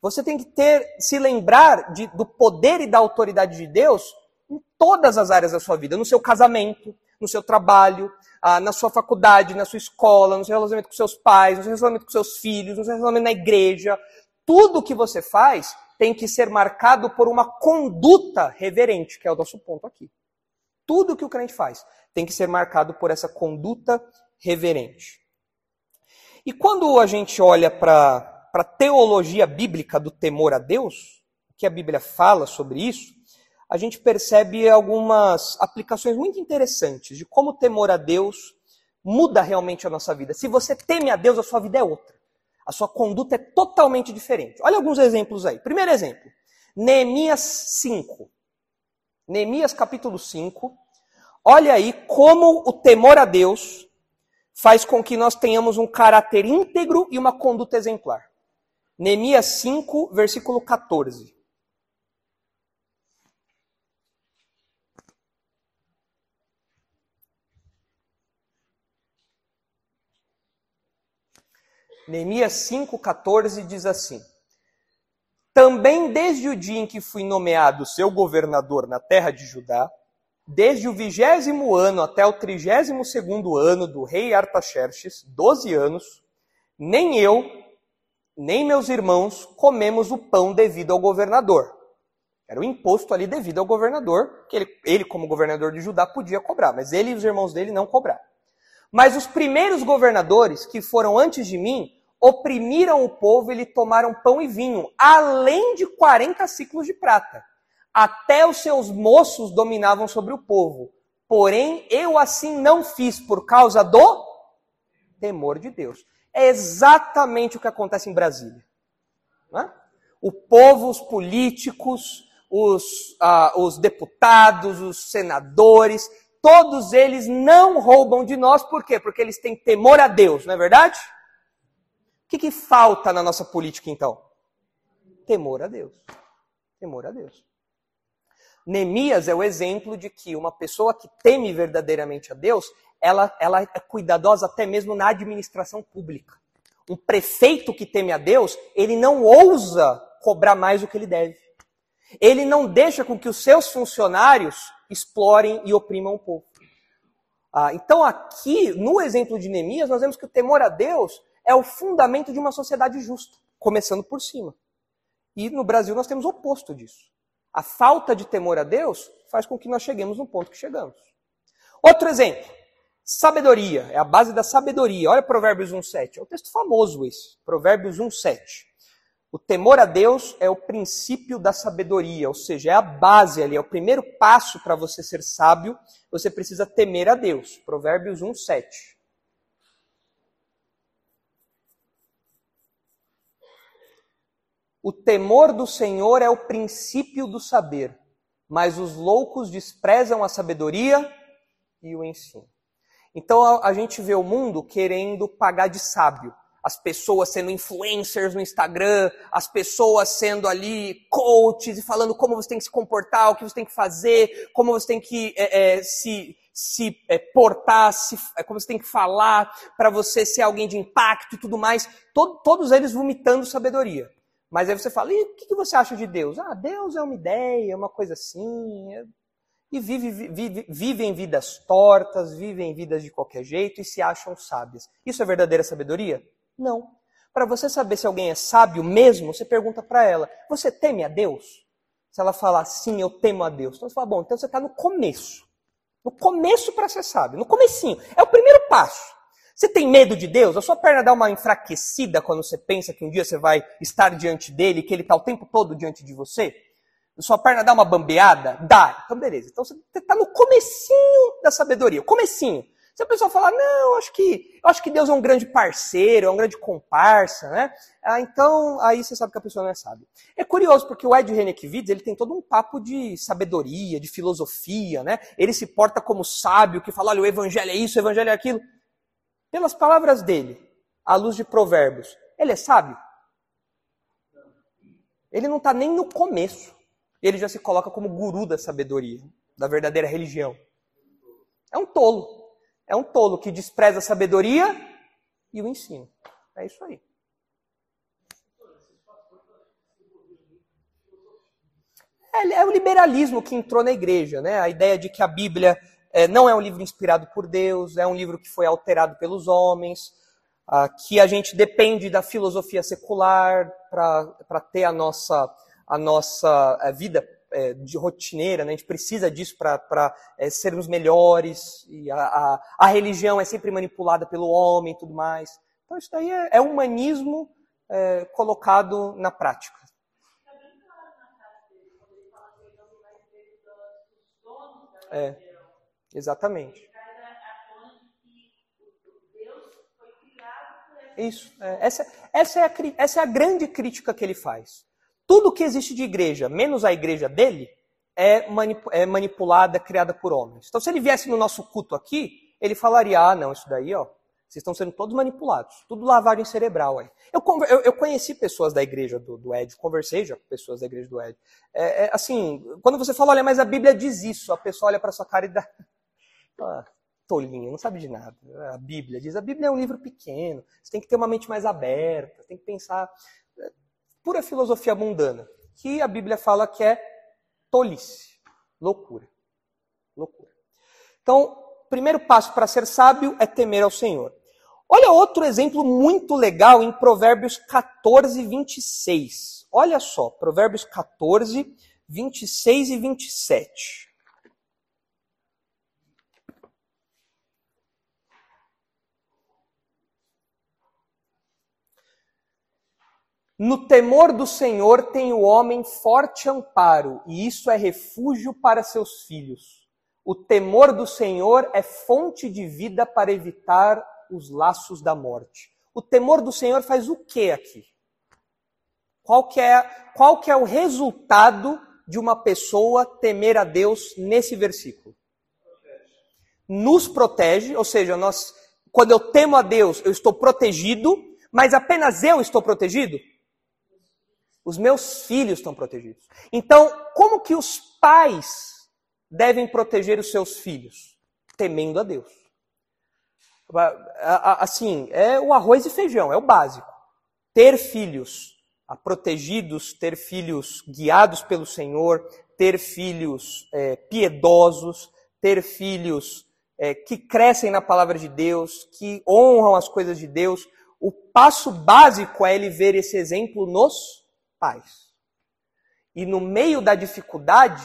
Você tem que ter, se lembrar de, do poder e da autoridade de Deus em todas as áreas da sua vida, no seu casamento, no seu trabalho, ah, na sua faculdade, na sua escola, no seu relacionamento com seus pais, no seu relacionamento com seus filhos, no seu relacionamento na igreja. Tudo que você faz tem que ser marcado por uma conduta reverente, que é o nosso ponto aqui. Tudo que o crente faz tem que ser marcado por essa conduta reverente. E quando a gente olha para a teologia bíblica do temor a Deus, o que a Bíblia fala sobre isso, a gente percebe algumas aplicações muito interessantes de como o temor a Deus muda realmente a nossa vida. Se você teme a Deus, a sua vida é outra. A sua conduta é totalmente diferente. Olha alguns exemplos aí. Primeiro exemplo, Neemias 5. Neemias capítulo 5. Olha aí como o temor a Deus faz com que nós tenhamos um caráter íntegro e uma conduta exemplar. Neemias 5, versículo 14. Neemias 5,14 diz assim: Também desde o dia em que fui nomeado seu governador na terra de Judá, desde o vigésimo ano até o trigésimo segundo ano do rei Artaxerxes, doze anos, nem eu, nem meus irmãos comemos o pão devido ao governador. Era o imposto ali devido ao governador, que ele, ele como governador de Judá, podia cobrar, mas ele e os irmãos dele não cobraram. Mas os primeiros governadores que foram antes de mim oprimiram o povo e lhe tomaram pão e vinho, além de 40 ciclos de prata. Até os seus moços dominavam sobre o povo. Porém, eu assim não fiz por causa do temor de Deus. É exatamente o que acontece em Brasília. É? O povo, os políticos, os, ah, os deputados, os senadores, todos eles não roubam de nós, por quê? Porque eles têm temor a Deus, não é verdade? Que, que falta na nossa política, então? Temor a Deus. Temor a Deus. Neemias é o exemplo de que uma pessoa que teme verdadeiramente a Deus, ela, ela é cuidadosa até mesmo na administração pública. Um prefeito que teme a Deus, ele não ousa cobrar mais do que ele deve. Ele não deixa com que os seus funcionários explorem e oprimam o povo. Ah, então, aqui, no exemplo de Neemias, nós vemos que o temor a Deus é o fundamento de uma sociedade justa, começando por cima. E no Brasil nós temos o oposto disso. A falta de temor a Deus faz com que nós cheguemos no ponto que chegamos. Outro exemplo. Sabedoria, é a base da sabedoria. Olha Provérbios 1,7. É um texto famoso esse. Provérbios 1,7. O temor a Deus é o princípio da sabedoria, ou seja, é a base ali, é o primeiro passo para você ser sábio, você precisa temer a Deus. Provérbios 1, 7. O temor do Senhor é o princípio do saber, mas os loucos desprezam a sabedoria e o ensino. Então a, gente vê o mundo querendo pagar de sábio as pessoas sendo influencers no Instagram, as pessoas sendo ali coaches e falando como você tem que se comportar, o que você tem que fazer, como você tem que é, é, se, se é, portar, se, é, como você tem que falar para você ser alguém de impacto e tudo mais. Todo, todos eles vomitando sabedoria. Mas aí você fala, e o que, você acha de Deus? Ah, Deus é uma ideia, é uma coisa assim. É... E vive, vive, vivem vidas tortas, vivem vidas de qualquer jeito e se acham sábias. Isso é verdadeira sabedoria? Não. Para você saber se alguém é sábio mesmo, você pergunta para ela: Você teme a Deus? Se ela falar sim, eu temo a Deus. Então você fala: Bom, então você está no começo. No começo para ser sábio. No comecinho. É o primeiro passo. Você tem medo de Deus? A sua perna dá uma enfraquecida quando você pensa que um dia você vai estar diante dele, que ele está o tempo todo diante de você? A sua perna dá uma bambeada? Dá. Então beleza. Então você está no comecinho da sabedoria. O comecinho. Se a pessoa falar, não, acho que, acho que Deus é um grande parceiro, é um grande comparsa, né? Ah, então, aí você sabe que a pessoa não é sábia. É curioso, porque o Ed Renekiewicz, ele tem todo um papo de sabedoria, de filosofia, né? Ele se porta como sábio, que fala, olha, o evangelho é isso, o evangelho é aquilo. Pelas palavras dele, à luz de provérbios, ele é sábio? Ele não está nem no começo. Ele já se coloca como guru da sabedoria, da verdadeira religião. É um tolo. É um tolo que despreza a sabedoria e o ensino. É isso aí. É, é o liberalismo que entrou na igreja, né? A ideia de que a Bíblia é, não é um livro inspirado por Deus, é um livro que foi alterado pelos homens, ah, que a gente depende da filosofia secular para ter a nossa, a nossa a vida é, de rotineira, né? a gente precisa disso para é, sermos melhores, e a, a, a, religião é sempre manipulada pelo homem e tudo mais. Então isso daí é, é humanismo colocado na prática. É, exatamente. Isso. É, essa, essa, é a, essa é a grande crítica que ele faz. Tudo que existe de igreja, menos a igreja dele, é, manip é manipulada, criada por homens. Então, se ele viesse no nosso culto aqui, ele falaria: ah, não, isso daí, ó, vocês estão sendo todos manipulados. Tudo lavagem cerebral aí. Eu, eu, eu conheci pessoas da igreja do, do, Ed, conversei já com pessoas da igreja do Ed. É, é, assim, quando você fala, olha, mas a Bíblia diz isso, a pessoa olha para sua cara e dá. Tolinho, não sabe de nada. A Bíblia diz: a Bíblia é um livro pequeno, você tem que ter uma mente mais aberta, tem que pensar pura filosofia mundana, que a Bíblia fala que é tolice, loucura. Loucura. Então, primeiro passo para ser sábio é temer ao Senhor. Olha outro exemplo muito legal em Provérbios 14, 26. Olha só, Provérbios 14, 26 e 27. No temor do Senhor tem o homem forte amparo, e isso é refúgio para seus filhos. O temor do Senhor é fonte de vida para evitar os laços da morte. O temor do Senhor faz o que aqui? Qual que, é, qual que é o resultado de uma pessoa temer a Deus nesse versículo? Nos protege, ou seja, nós, quando eu temo a Deus, eu estou protegido, mas apenas eu estou protegido? Os meus filhos estão protegidos. Então, como que os pais devem proteger os seus filhos? Temendo a Deus. Assim, é o arroz e feijão, é o básico. Ter filhos protegidos, ter filhos guiados pelo Senhor, ter filhos é, piedosos, ter filhos é, que crescem na palavra de Deus, que honram as coisas de Deus. O passo básico é ele ver esse exemplo nos pais. E no meio da dificuldade,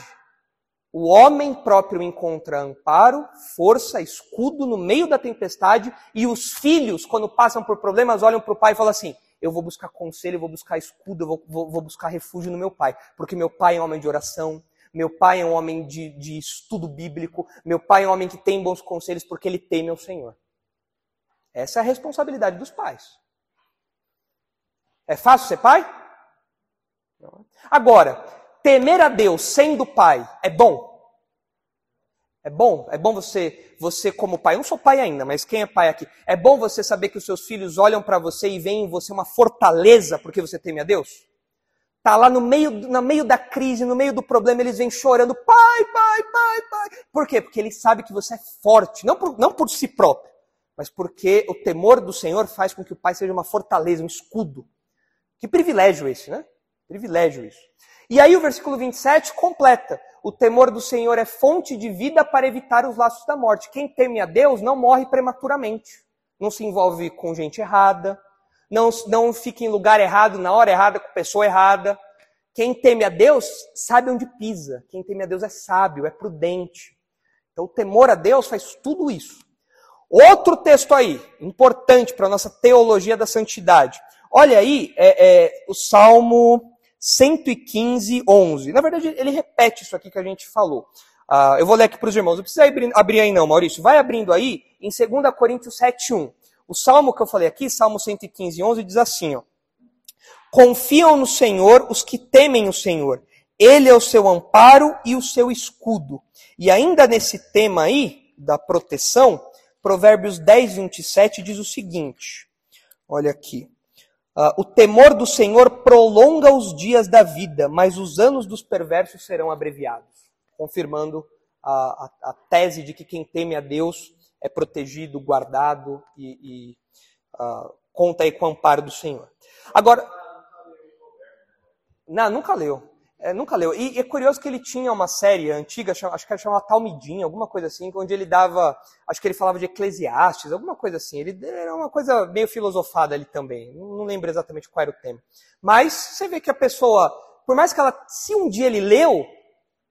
o homem próprio encontra amparo, força, escudo no meio da tempestade, e os filhos, quando passam por problemas, olham para o pai e falam assim: Eu vou buscar conselho, eu vou buscar escudo, eu vou, vou, vou, buscar refúgio no meu pai, porque meu pai é um homem de oração, meu pai é um homem de, de estudo bíblico, meu pai é um homem que tem bons conselhos porque ele teme ao Senhor. Essa é a responsabilidade dos pais. É fácil ser pai? Agora, temer a Deus sendo pai é bom? É bom, é bom você, você como pai, eu não sou pai ainda, mas quem é pai aqui? É bom você saber que os seus filhos olham para você e veem em você uma fortaleza porque você teme a Deus? Tá lá no meio, no meio da crise, no meio do problema, eles vêm chorando, pai, pai, pai, pai. Por quê? Porque eles sabem que você é forte, não por, não por si próprio, mas porque o temor do Senhor faz com que o pai seja uma fortaleza, um escudo. Que privilégio esse, né? Privilégio isso. E aí o versículo 27 completa. O temor do Senhor é fonte de vida para evitar os laços da morte. Quem teme a Deus não morre prematuramente. Não se envolve com gente errada. Não, não fica em lugar errado, na hora errada, com pessoa errada. Quem teme a Deus sabe onde pisa. Quem teme a Deus é sábio, é prudente. Então o temor a Deus faz tudo isso. Outro texto aí, importante para a nossa teologia da santidade. Olha aí, é, é, o Salmo 115, 11. Na verdade, ele repete isso aqui que a gente falou. Uh, eu vou ler aqui para os irmãos. Não precisa abrir, abrir aí não, Maurício. Vai abrindo aí em 2 Coríntios 7, 1. O salmo que eu falei aqui, Salmo 115, 11, diz assim, ó. Confiam no Senhor os que temem o Senhor. Ele é o seu amparo e o seu escudo. E ainda nesse tema aí, da proteção, Provérbios 10, 27 diz o seguinte. Olha aqui. Uh, o temor do Senhor prolonga os dias da vida, mas os anos dos perversos serão abreviados. Confirmando a, a, a tese de que quem teme a Deus é protegido, guardado e, e uh, conta aí com o amparo do Senhor. Agora. Não, nunca leu. É, nunca leu. E, e, é curioso que ele tinha uma série antiga, acho que era chamada Talmidim, alguma coisa assim, onde ele dava, acho que ele falava de Eclesiastes, alguma coisa assim. Ele era uma coisa meio filosofada ali também. Não, lembro exatamente qual era o tema. Mas você vê que a pessoa, por mais que ela, se um dia ele leu,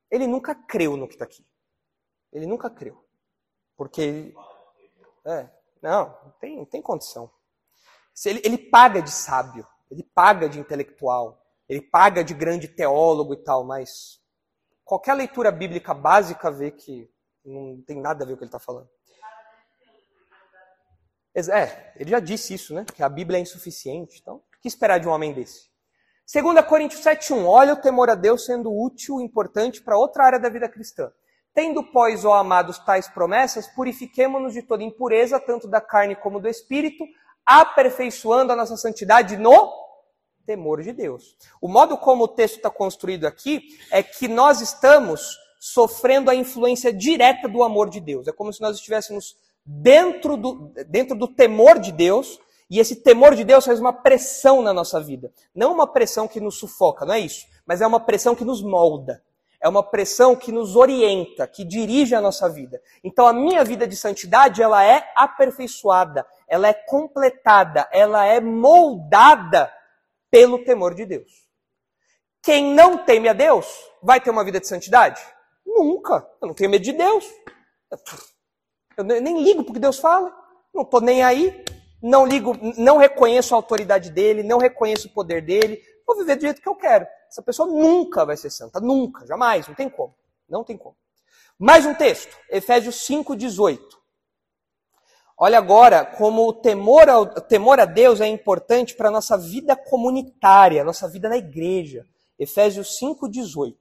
ele nunca creu no que está aqui. Ele nunca creu. Porque é, não, tem, tem condição. Ele, ele paga de sábio, ele paga de intelectual, ele paga de grande teólogo e tal, mas qualquer leitura bíblica básica vê que não tem nada a ver com o que ele está falando. É, ele já disse isso, né? Que a Bíblia é insuficiente. Então, o que esperar de um homem desse? 2 Coríntios 7,1. Olha o temor a Deus sendo útil, importante para outra área da vida cristã. Tendo, pois, ó amados, tais promessas, purifiquemo-nos de toda impureza, tanto da carne como do espírito, aperfeiçoando a nossa santidade no temor de Deus. O modo como o texto está construído aqui é que nós estamos sofrendo a influência direta do amor de Deus. É como se nós estivéssemos dentro do, dentro do temor de Deus, e esse temor de Deus faz uma pressão na nossa vida. Não uma pressão que nos sufoca, não é isso, mas é uma pressão que nos molda. É uma pressão que nos orienta, que dirige a nossa vida. Então a minha vida de santidade, ela é aperfeiçoada, ela é completada, ela é moldada pelo temor de Deus. Quem não teme a Deus vai ter uma vida de santidade? Nunca. Eu não tenho medo de Deus. Eu nem ligo porque Deus fala. Não estou nem aí. Não ligo, não reconheço a autoridade dele, não reconheço o poder dele. Vou viver do jeito que eu quero. Essa pessoa nunca vai ser santa. Nunca, jamais. Não tem como. Não tem como. Mais um texto. Efésios 5, 18. Olha agora como o temor, ao, o temor a Deus é importante para a nossa vida comunitária, nossa vida na igreja. Efésios 5,18.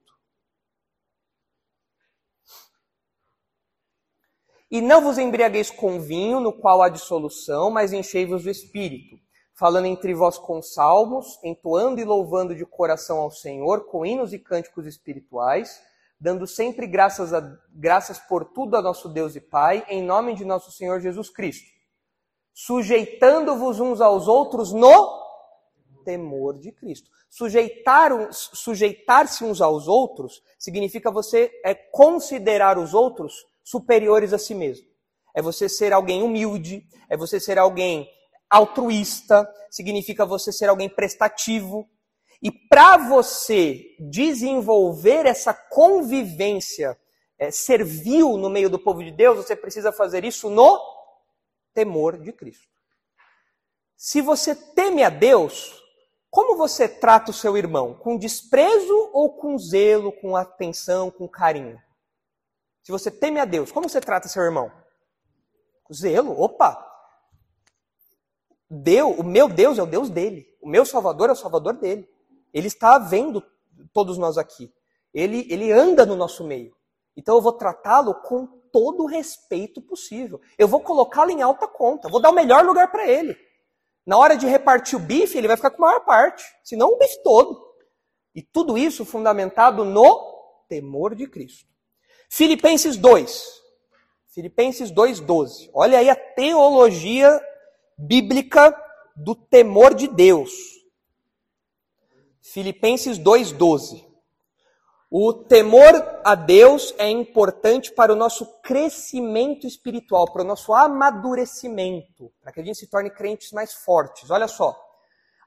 E não vos embriagueis com vinho, no qual há dissolução, mas enchei-vos do Espírito, falando entre vós com salmos, entoando e louvando de coração ao Senhor, com hinos e cânticos espirituais, dando sempre graças, a, graças por tudo a nosso Deus e Pai, em nome de nosso Senhor Jesus Cristo, sujeitando-vos uns aos outros no temor de Cristo. Sujeitar, sujeitar-se uns aos outros significa você é considerar os outros superiores a si mesmo. É você ser alguém humilde, é você ser alguém altruísta, significa você ser alguém prestativo. E para você desenvolver essa convivência é, servil no meio do povo de Deus, você precisa fazer isso no temor de Cristo. Se você teme a Deus, como você trata o seu irmão? Com desprezo ou com zelo, com atenção, com carinho? Se você teme a Deus, como você trata seu irmão? Zelo? Opa! Deus, o meu Deus é o Deus dele. O meu Salvador é o Salvador dele. Ele está vendo todos nós aqui. Ele, ele anda no nosso meio. Então eu vou tratá-lo com todo o respeito possível. Eu vou colocá-lo em alta conta. Vou dar o melhor lugar para ele. Na hora de repartir o bife, ele vai ficar com a maior parte. Senão o bife todo. E tudo isso fundamentado no temor de Cristo. Filipenses 2. Filipenses 2,12. Olha aí a teologia bíblica do temor de Deus. Filipenses 2,12. O temor a Deus é importante para o nosso crescimento espiritual, para o nosso amadurecimento, para que a gente se torne crentes mais fortes. Olha só.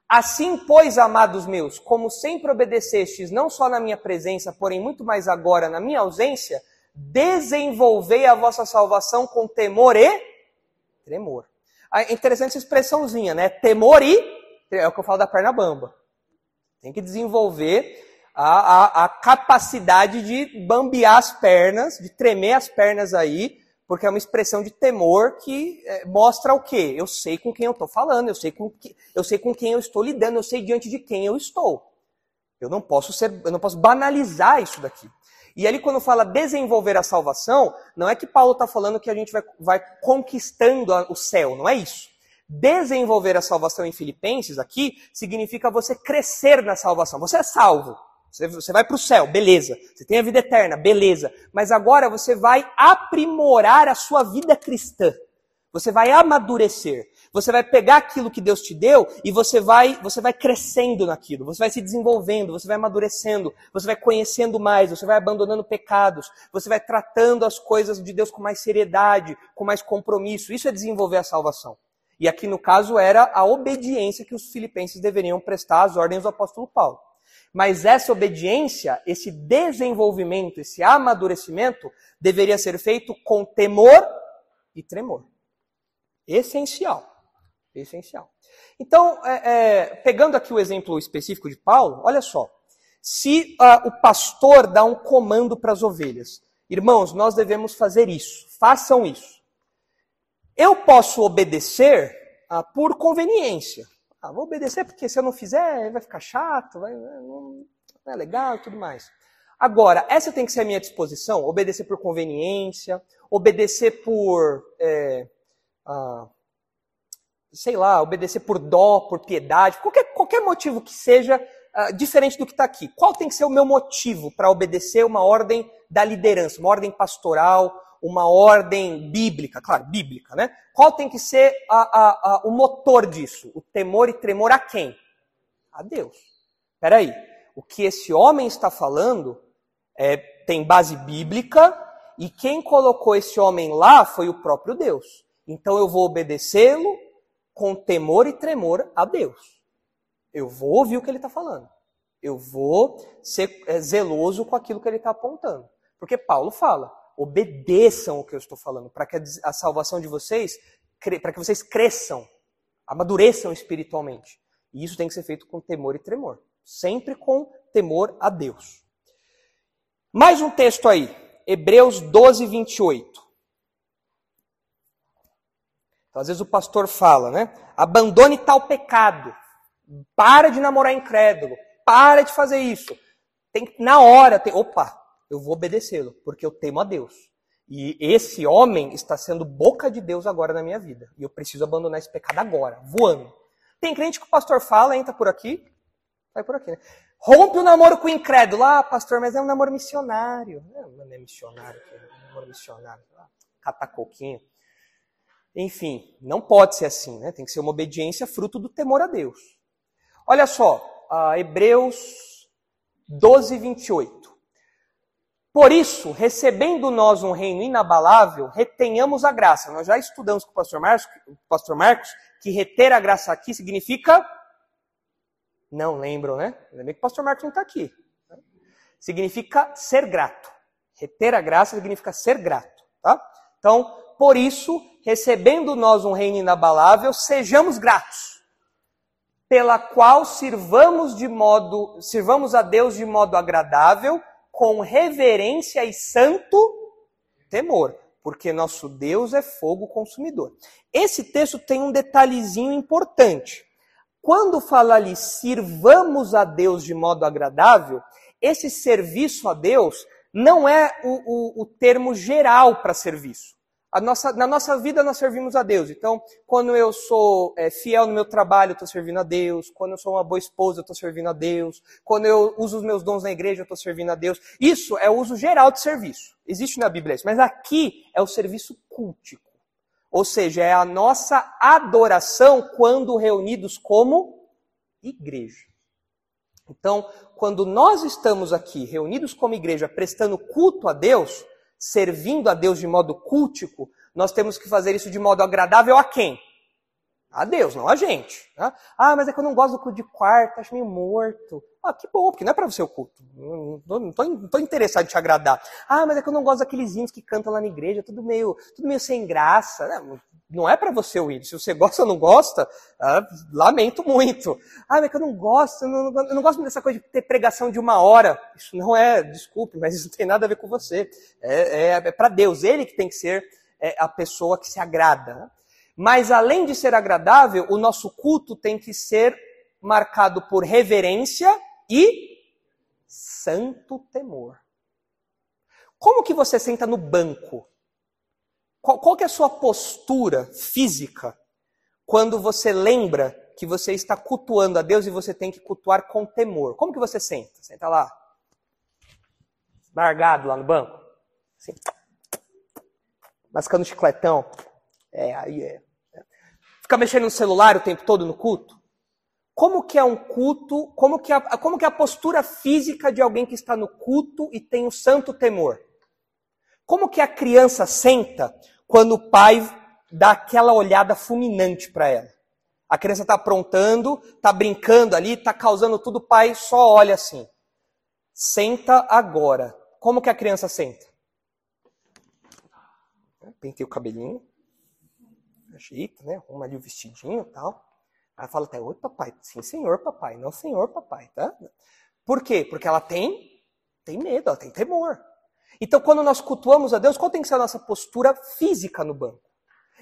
Assim, pois, amados meus, como sempre obedecestes, não só na minha presença, porém muito mais agora na minha ausência, desenvolvei a vossa salvação com temor e tremor. É interessante essa expressãozinha, né? Temor e. É o que eu falo da perna bamba. Tem que desenvolver a, a, a capacidade de bambear as pernas, de tremer as pernas aí, porque é uma expressão de temor que é, mostra o quê? Eu sei com quem eu estou falando, eu sei, com que, eu sei com quem eu estou lidando, eu sei diante de quem eu estou. Eu não posso ser, eu não posso banalizar isso daqui. E ali, quando fala desenvolver a salvação, não é que Paulo está falando que a gente vai, vai conquistando o céu, não é isso. Desenvolver a salvação em Filipenses aqui significa você crescer na salvação. Você é salvo. Você, vai para o céu, beleza. Você tem a vida eterna, beleza. Mas agora você vai aprimorar a sua vida cristã. Você vai amadurecer. Você vai pegar aquilo que Deus te deu e você vai, você vai crescendo naquilo. Você vai se desenvolvendo, você vai amadurecendo, você vai conhecendo mais, você vai abandonando pecados, você vai tratando as coisas de Deus com mais seriedade, com mais compromisso. Isso é desenvolver a salvação. E aqui no caso era a obediência que os filipenses deveriam prestar às ordens do apóstolo Paulo. Mas essa obediência, esse desenvolvimento, esse amadurecimento, deveria ser feito com temor e tremor. Essencial. Essencial. Então, é, é, pegando aqui o exemplo específico de Paulo, olha só. Se uh, o pastor dá um comando para as ovelhas, irmãos, nós devemos fazer isso, façam isso. Eu posso obedecer uh, por conveniência. Ah, vou obedecer porque se eu não fizer, vai ficar chato, vai, não, não é legal e tudo mais. Agora, essa tem que ser a minha disposição, obedecer por conveniência, obedecer por, é, ah, sei lá, obedecer por dó, por piedade, qualquer, qualquer motivo que seja ah, diferente do que está aqui. Qual tem que ser o meu motivo para obedecer uma ordem da liderança, uma ordem pastoral, uma ordem bíblica, claro, bíblica, né? Qual tem que ser a, a, a, o motor disso? O temor e tremor a quem? A Deus. Peraí, o que esse homem está falando é, tem base bíblica e quem colocou esse homem lá foi o próprio Deus. Então eu vou obedecê-lo com temor e tremor a Deus. Eu vou ouvir o que ele está falando. Eu vou ser é, zeloso com aquilo que ele está apontando. Porque Paulo fala: obedeçam o que eu estou falando, para que a salvação de vocês, para que vocês cresçam, amadureçam espiritualmente. E isso tem que ser feito com temor e tremor, sempre com temor a Deus. Mais um texto aí, Hebreus 12, 28. Então, às vezes o pastor fala, né? Abandone tal pecado. Para de namorar incrédulo. Para de fazer isso. Tem na hora, tem, opa, eu vou obedecê-lo, porque eu temo a Deus. E esse homem está sendo boca de Deus agora na minha vida. E eu preciso abandonar esse pecado agora, voando. Tem crente que o pastor fala, entra por aqui, vai por aqui, né? Rompe o namoro com o incrédulo. Ah, pastor, mas é um namoro missionário. Não, não é missionário, é um namoro missionário. Ah, catar coquinho. Enfim, não pode ser assim, né? Tem que ser uma obediência fruto do temor a Deus. Olha só, uh, Hebreus 12, 28. Por isso, recebendo nós um reino inabalável, retenhamos a graça. Nós já estudamos com o pastor Marcos, pastor Marcos que reter a graça aqui significa Não lembram, né? Ainda bem que o pastor Marcos não está aqui. Significa ser grato. Reter a graça significa ser grato. Tá? Então, por isso, recebendo nós um reino inabalável, sejamos gratos, pela qual sirvamos de modo, sirvamos a Deus de modo agradável, com reverência e santo temor, porque nosso Deus é fogo consumidor. Esse texto tem um detalhezinho importante. Quando fala ali, sirvamos a Deus de modo agradável, esse serviço a Deus não é o, o, o termo geral para serviço. Nossa, na nossa vida nós servimos a Deus. Então, quando eu sou é, fiel no meu trabalho, eu estou servindo a Deus. Quando eu sou uma boa esposa, eu estou servindo a Deus. Quando eu uso os meus dons na igreja, eu estou servindo a Deus. Isso é o uso geral de serviço. Existe na Bíblia isso. Mas aqui é o serviço cultico. Ou seja, é a nossa adoração quando reunidos como igreja. Então, quando nós estamos aqui reunidos como igreja, prestando culto a Deus, servindo a Deus de modo cultico, nós temos que fazer isso de modo agradável a quem? A Deus, não a gente. Né? Ah, mas é que eu não gosto do culto de quarto, acho meio morto. Ah, que bom, porque não é para você o culto. Não estou interessado em te agradar. Ah, mas é que eu não gosto daqueles hinos que cantam lá na igreja, tudo meio, tudo meio sem graça. Né? Não é para você o hino. Se você gosta ou não gosta, ah, lamento muito. Ah, mas é que eu não gosto, eu não, eu não gosto dessa coisa de ter pregação de uma hora. Isso não é, desculpe, mas isso não tem nada a ver com você. É, é, é para Deus, Ele que tem que ser é, a pessoa que se agrada. Né? Mas além de ser agradável, o nosso culto tem que ser marcado por reverência e santo temor. Como que você senta no banco? Qual, qual que é a sua postura física quando você lembra que você está cultuando a Deus e você tem que cultuar com temor? Como que você senta? Senta lá, largado lá no banco, assim, mascando chicletão. É, aí é. Fica mexendo no celular o tempo todo no culto? Como que é um culto, como que, é, como que é a postura física de alguém que está no culto e tem o santo temor? Como que a criança senta quando o pai dá aquela olhada fulminante para ela. A criança está aprontando, está brincando ali, está causando tudo, o pai só olha assim. Senta agora. Como que a criança senta? Pentei o cabelinho, ajeita, né? Arruma ali o vestidinho e tal. Aí fala até, oi papai, sim senhor papai, não senhor papai, tá? Por quê? Porque ela tem, tem medo, ela tem temor. Então, quando nós cultuamos a Deus, qual tem que ser a nossa postura física no banco?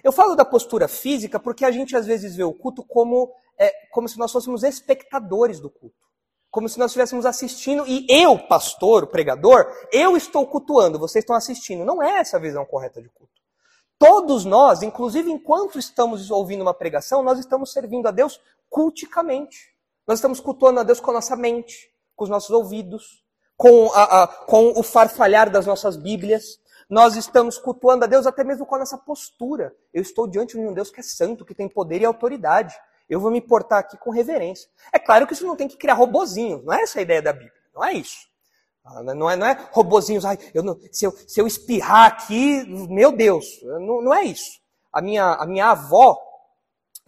Eu falo da postura física porque a gente às vezes vê o culto como, é, como se nós fôssemos espectadores do culto. Como se nós estivéssemos assistindo e eu, pastor, pregador, eu estou cultuando, vocês estão assistindo. Não é essa a visão correta de culto. Todos nós, inclusive enquanto estamos ouvindo uma pregação, nós estamos servindo a Deus culticamente. Nós estamos cultuando a Deus com a nossa mente, com os nossos ouvidos, com, a, a, com o farfalhar das nossas Bíblias. Nós estamos cultuando a Deus até mesmo com a nossa postura. Eu estou diante de um Deus que é santo, que tem poder e autoridade. Eu vou me portar aqui com reverência. É claro que isso não tem que criar robozinhos, não é essa a ideia da Bíblia, não é isso. Ah, não é, não é robozinhos, ai, eu não, se, eu, se eu espirrar aqui, meu Deus, não, não é isso. A minha, a minha avó,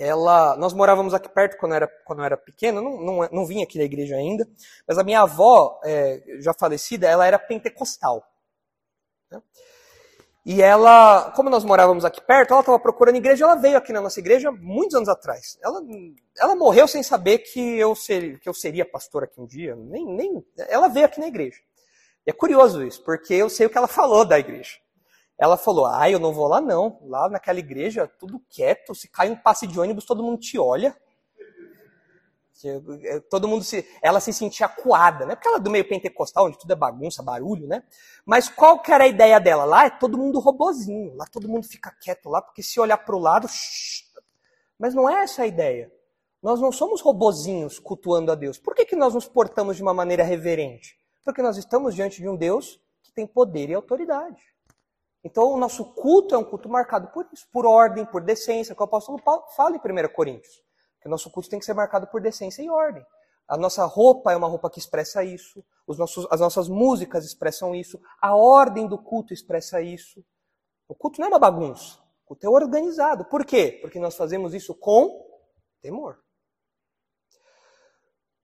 ela, nós morávamos aqui perto quando eu era, quando eu era pequeno, não, não, não aqui na igreja ainda, mas a minha avó, é, já falecida, ela era pentecostal. Né? E ela, como nós morávamos aqui perto, ela estava procurando igreja, ela veio aqui na nossa igreja muitos anos atrás. Ela, ela morreu sem saber que eu, ser, que eu seria pastor aqui um dia, nem, nem, ela veio aqui na igreja. E é curioso isso, porque eu sei o que ela falou da igreja. Ela falou: Ah, eu não vou lá não. Lá naquela igreja, tudo quieto. Se cai um passe de ônibus, todo mundo te olha. Eh, todo mundo se. Ela se sentia acuada, né? Porque ela é do meio pentecostal, onde tudo é bagunça, barulho, né? Mas qual que era a ideia dela? Lá é todo mundo robozinho. Lá todo mundo fica quieto lá, porque se olhar para o lado. Shh. Mas não é essa a ideia. Nós não somos robozinhos cultuando a Deus. Por que, que nós nos portamos de uma maneira reverente? Porque nós estamos diante de um Deus que tem poder e autoridade. Então, o nosso culto é um culto marcado por isso, por ordem, por decência, que o apóstolo Paulo fala em 1 Coríntios. Que o nosso culto tem que ser marcado por decência e ordem. A nossa roupa é uma roupa que expressa isso, os nossos, as nossas músicas expressam isso, a ordem do culto expressa isso. O culto não é uma bagunça, o culto é organizado. Por quê? Porque nós fazemos isso com temor.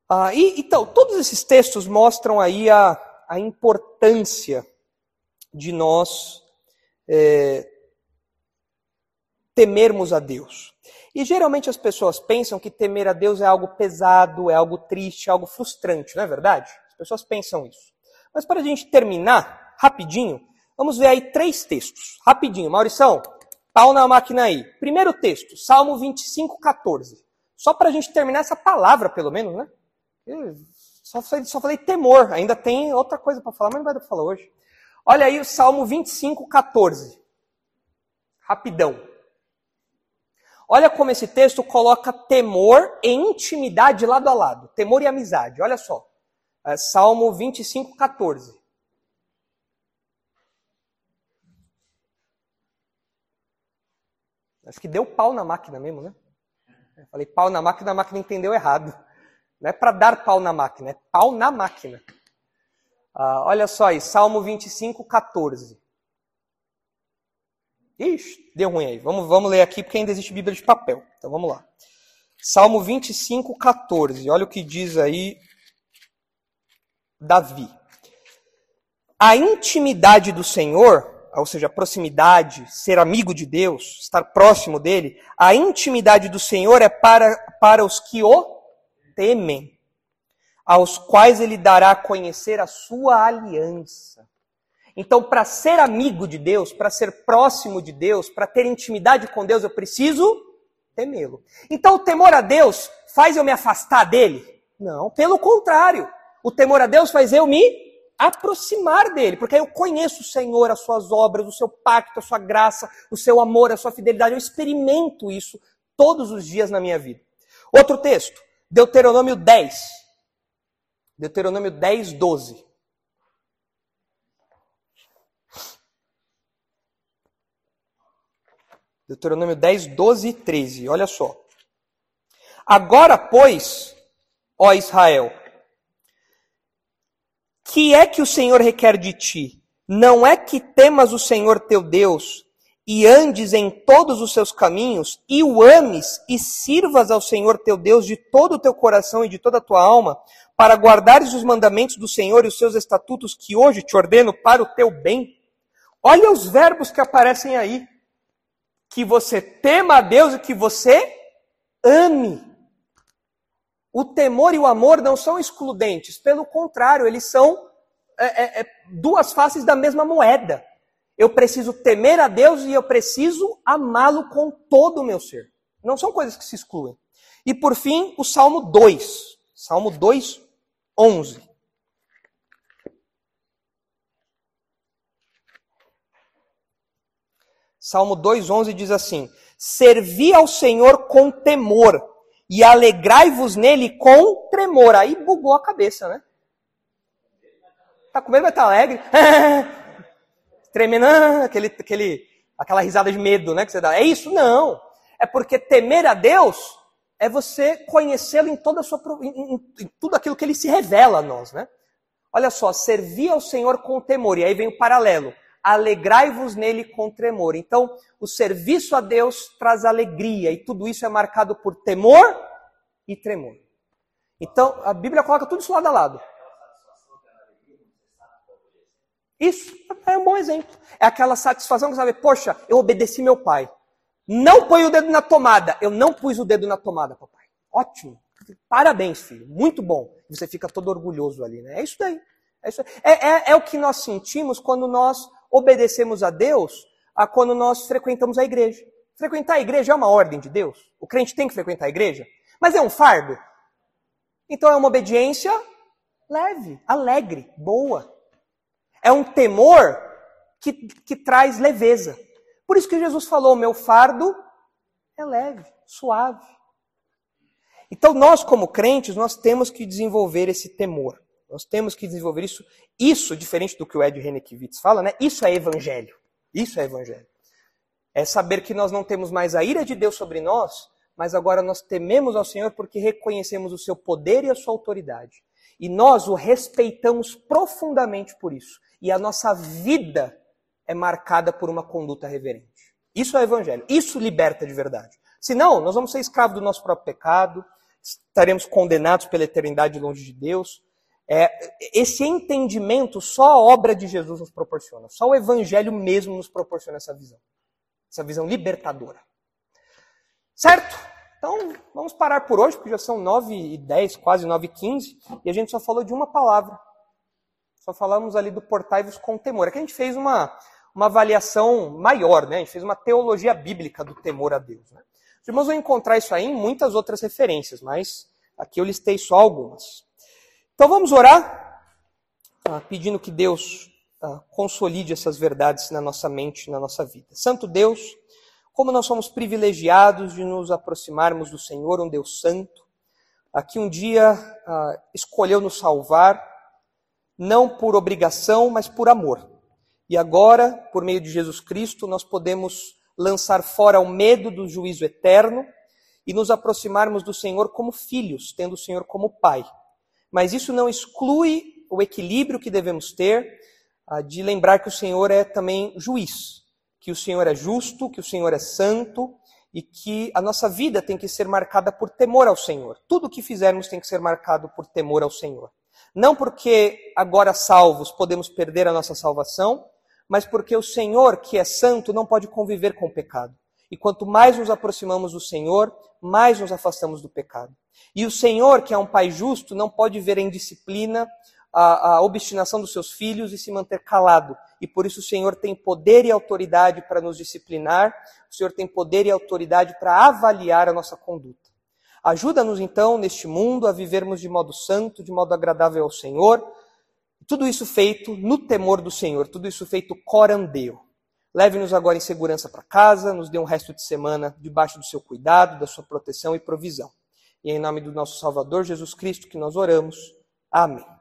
Ah, e, então, todos esses textos mostram aí a, a importância de nós é, temermos a Deus. E geralmente as pessoas pensam que temer a Deus é algo pesado, é algo triste, é algo frustrante, não é verdade? As pessoas pensam isso. Mas para a gente terminar, rapidinho, vamos ver aí três textos. Rapidinho, Maurição, pau na máquina aí. Primeiro texto, Salmo 25, 14. Só para a gente terminar essa palavra, pelo menos, né? só, falei, só falei temor, ainda tem outra coisa para falar, mas não vai dar para falar hoje. Olha aí o Salmo 25, 14. Rapidão. Olha como esse texto coloca temor e intimidade lado a lado. Temor e amizade. Olha só. É Salmo 25, 14. Acho que deu pau na máquina mesmo, né? Falei pau na máquina, a máquina entendeu errado. Não é para dar pau na máquina, é pau na máquina. Ah, olha só aí, Salmo 25, 14. Ixi, deu ruim aí. Vamos, vamos ler aqui, porque ainda existe Bíblia de papel. Então vamos lá. Salmo 25, 14. Olha o que diz aí Davi. A intimidade do Senhor, ou seja, a proximidade, ser amigo de Deus, estar próximo dele, a intimidade do Senhor é para, para os que o temem, aos quais ele dará a conhecer a sua aliança. Então, para ser amigo de Deus, para ser próximo de Deus, para ter intimidade com Deus, eu preciso temê-lo. Então, o temor a Deus faz eu me afastar dele? Não, pelo contrário. O temor a Deus faz eu me aproximar dele, porque aí eu conheço o Senhor, as suas obras, o seu pacto, a sua graça, o seu amor, a sua fidelidade. Eu experimento isso todos os dias na minha vida. Outro texto, Deuteronômio 10. Deuteronômio 10, 12. Deuteronômio 10, 12 e 13. Olha só. Agora, pois, ó Israel, que é que o Senhor requer de ti? Não é que temas o Senhor teu Deus e andes em todos os seus caminhos e o ames e sirvas ao Senhor teu Deus de todo o teu coração e de toda a tua alma, para guardares os mandamentos do Senhor e os seus estatutos que hoje te ordeno para o teu bem. Olha os verbos que aparecem aí que você tema a Deus e que você ame. O temor e o amor não são excludentes, pelo contrário, eles são é, é, é, duas faces da mesma moeda. Eu preciso temer a Deus e eu preciso amá-lo com todo o meu ser. Não são coisas que se excluem. E por fim, o Salmo 2. Salmo 2, 11. Salmo 2,11 diz assim: Servi ao Senhor com temor e alegrai-vos nele com tremor. Aí bugou a cabeça, né? Tá com medo, vai estar alegre? Tremendo, ah, aquele, aquele, aquela risada de medo, né? Que você dá. É isso? Não. É porque temer a Deus é você conhecê-lo em toda a sua em, em, tudo aquilo que ele se revela a nós, né? Olha só, servir ao Senhor com temor. E aí vem o paralelo alegrai-vos nele com tremor. Então, o serviço a Deus traz alegria, e tudo isso é marcado por temor e tremor. Então, a Bíblia coloca tudo isso lado a lado. Isso é um bom exemplo. É aquela satisfação que sabe, poxa, eu obedeci meu pai. Não põe o dedo na tomada. Eu não pus o dedo na tomada, papai. Ótimo. Parabéns, filho. Muito bom. Você fica todo orgulhoso ali, né? É isso daí. É, isso é, é, é o que nós sentimos quando nós obedecemos a Deus a quando nós frequentamos a igreja. Frequentar a igreja é uma ordem de Deus. O crente tem que frequentar a igreja. Mas é um fardo. Então é uma obediência leve, alegre, boa. É um temor que, que traz leveza. Por isso que Jesus falou: meu fardo é leve, suave. Então nós, como crentes, nós temos que desenvolver esse temor. Nós temos que desenvolver isso. Isso, diferente do que o Ed Renekiewicz fala, né? Isso é evangelho. Isso é evangelho. É saber que nós não temos mais a ira de Deus sobre nós, mas agora nós tememos ao Senhor porque reconhecemos o seu poder e a sua autoridade. E nós o respeitamos profundamente por isso. E a nossa vida é marcada por uma conduta reverente. Isso é evangelho. Isso liberta de verdade. Senão, nós vamos ser escravos do nosso próprio pecado, estaremos condenados pela eternidade longe de Deus. É, esse entendimento só a obra de Jesus nos proporciona, só o Evangelho mesmo nos proporciona essa visão, essa visão libertadora. Certo? Então, vamos parar por hoje, porque já são 9 e 10, quase 9 e 15, e a gente só falou de uma palavra. Só falamos ali do portai-vos com temor. Aqui a gente fez uma, uma avaliação maior, né? A gente fez uma teologia bíblica do temor a Deus. Né? Os irmãos vão encontrar isso aí em muitas outras referências, mas aqui eu listei só algumas. Então vamos orar, ah, pedindo que Deus ah, consolide essas verdades na nossa mente, na nossa vida. Santo Deus, como nós somos privilegiados de nos aproximarmos do Senhor, um Deus santo, que um dia uh, escolheu nos salvar, não por obrigação, mas por amor. E agora, por meio de Jesus Cristo, nós podemos lançar fora o medo do juízo eterno e nos aproximarmos do Senhor como filhos, tendo o Senhor como Pai. Mas isso não exclui o equilíbrio que devemos ter uh, de lembrar que o Senhor é também juiz que o Senhor é justo, que o Senhor é santo e que a nossa vida tem que ser marcada por temor ao Senhor. Tudo o que fizermos tem que ser marcado por temor ao Senhor. Não porque agora salvos podemos perder a nossa salvação, mas porque o Senhor, que é santo, não pode conviver com o pecado. E quanto mais nos aproximamos do Senhor, mais nos afastamos do pecado. E o Senhor, que é um Pai justo, não pode ver em disciplina a, a obstinação dos seus filhos e se manter calado. E por isso o Senhor tem poder e autoridade para nos disciplinar, o Senhor tem poder e autoridade para avaliar a nossa conduta. Ajuda-nos então neste mundo a vivermos de modo santo, de modo agradável ao Senhor. Tudo isso feito no temor do Senhor, tudo isso feito corandeu. Leve-nos agora em segurança para casa, nos dê um resto de semana debaixo do seu cuidado, da sua proteção e provisão. E em nome do nosso Salvador Jesus Cristo que nós oramos. Amém.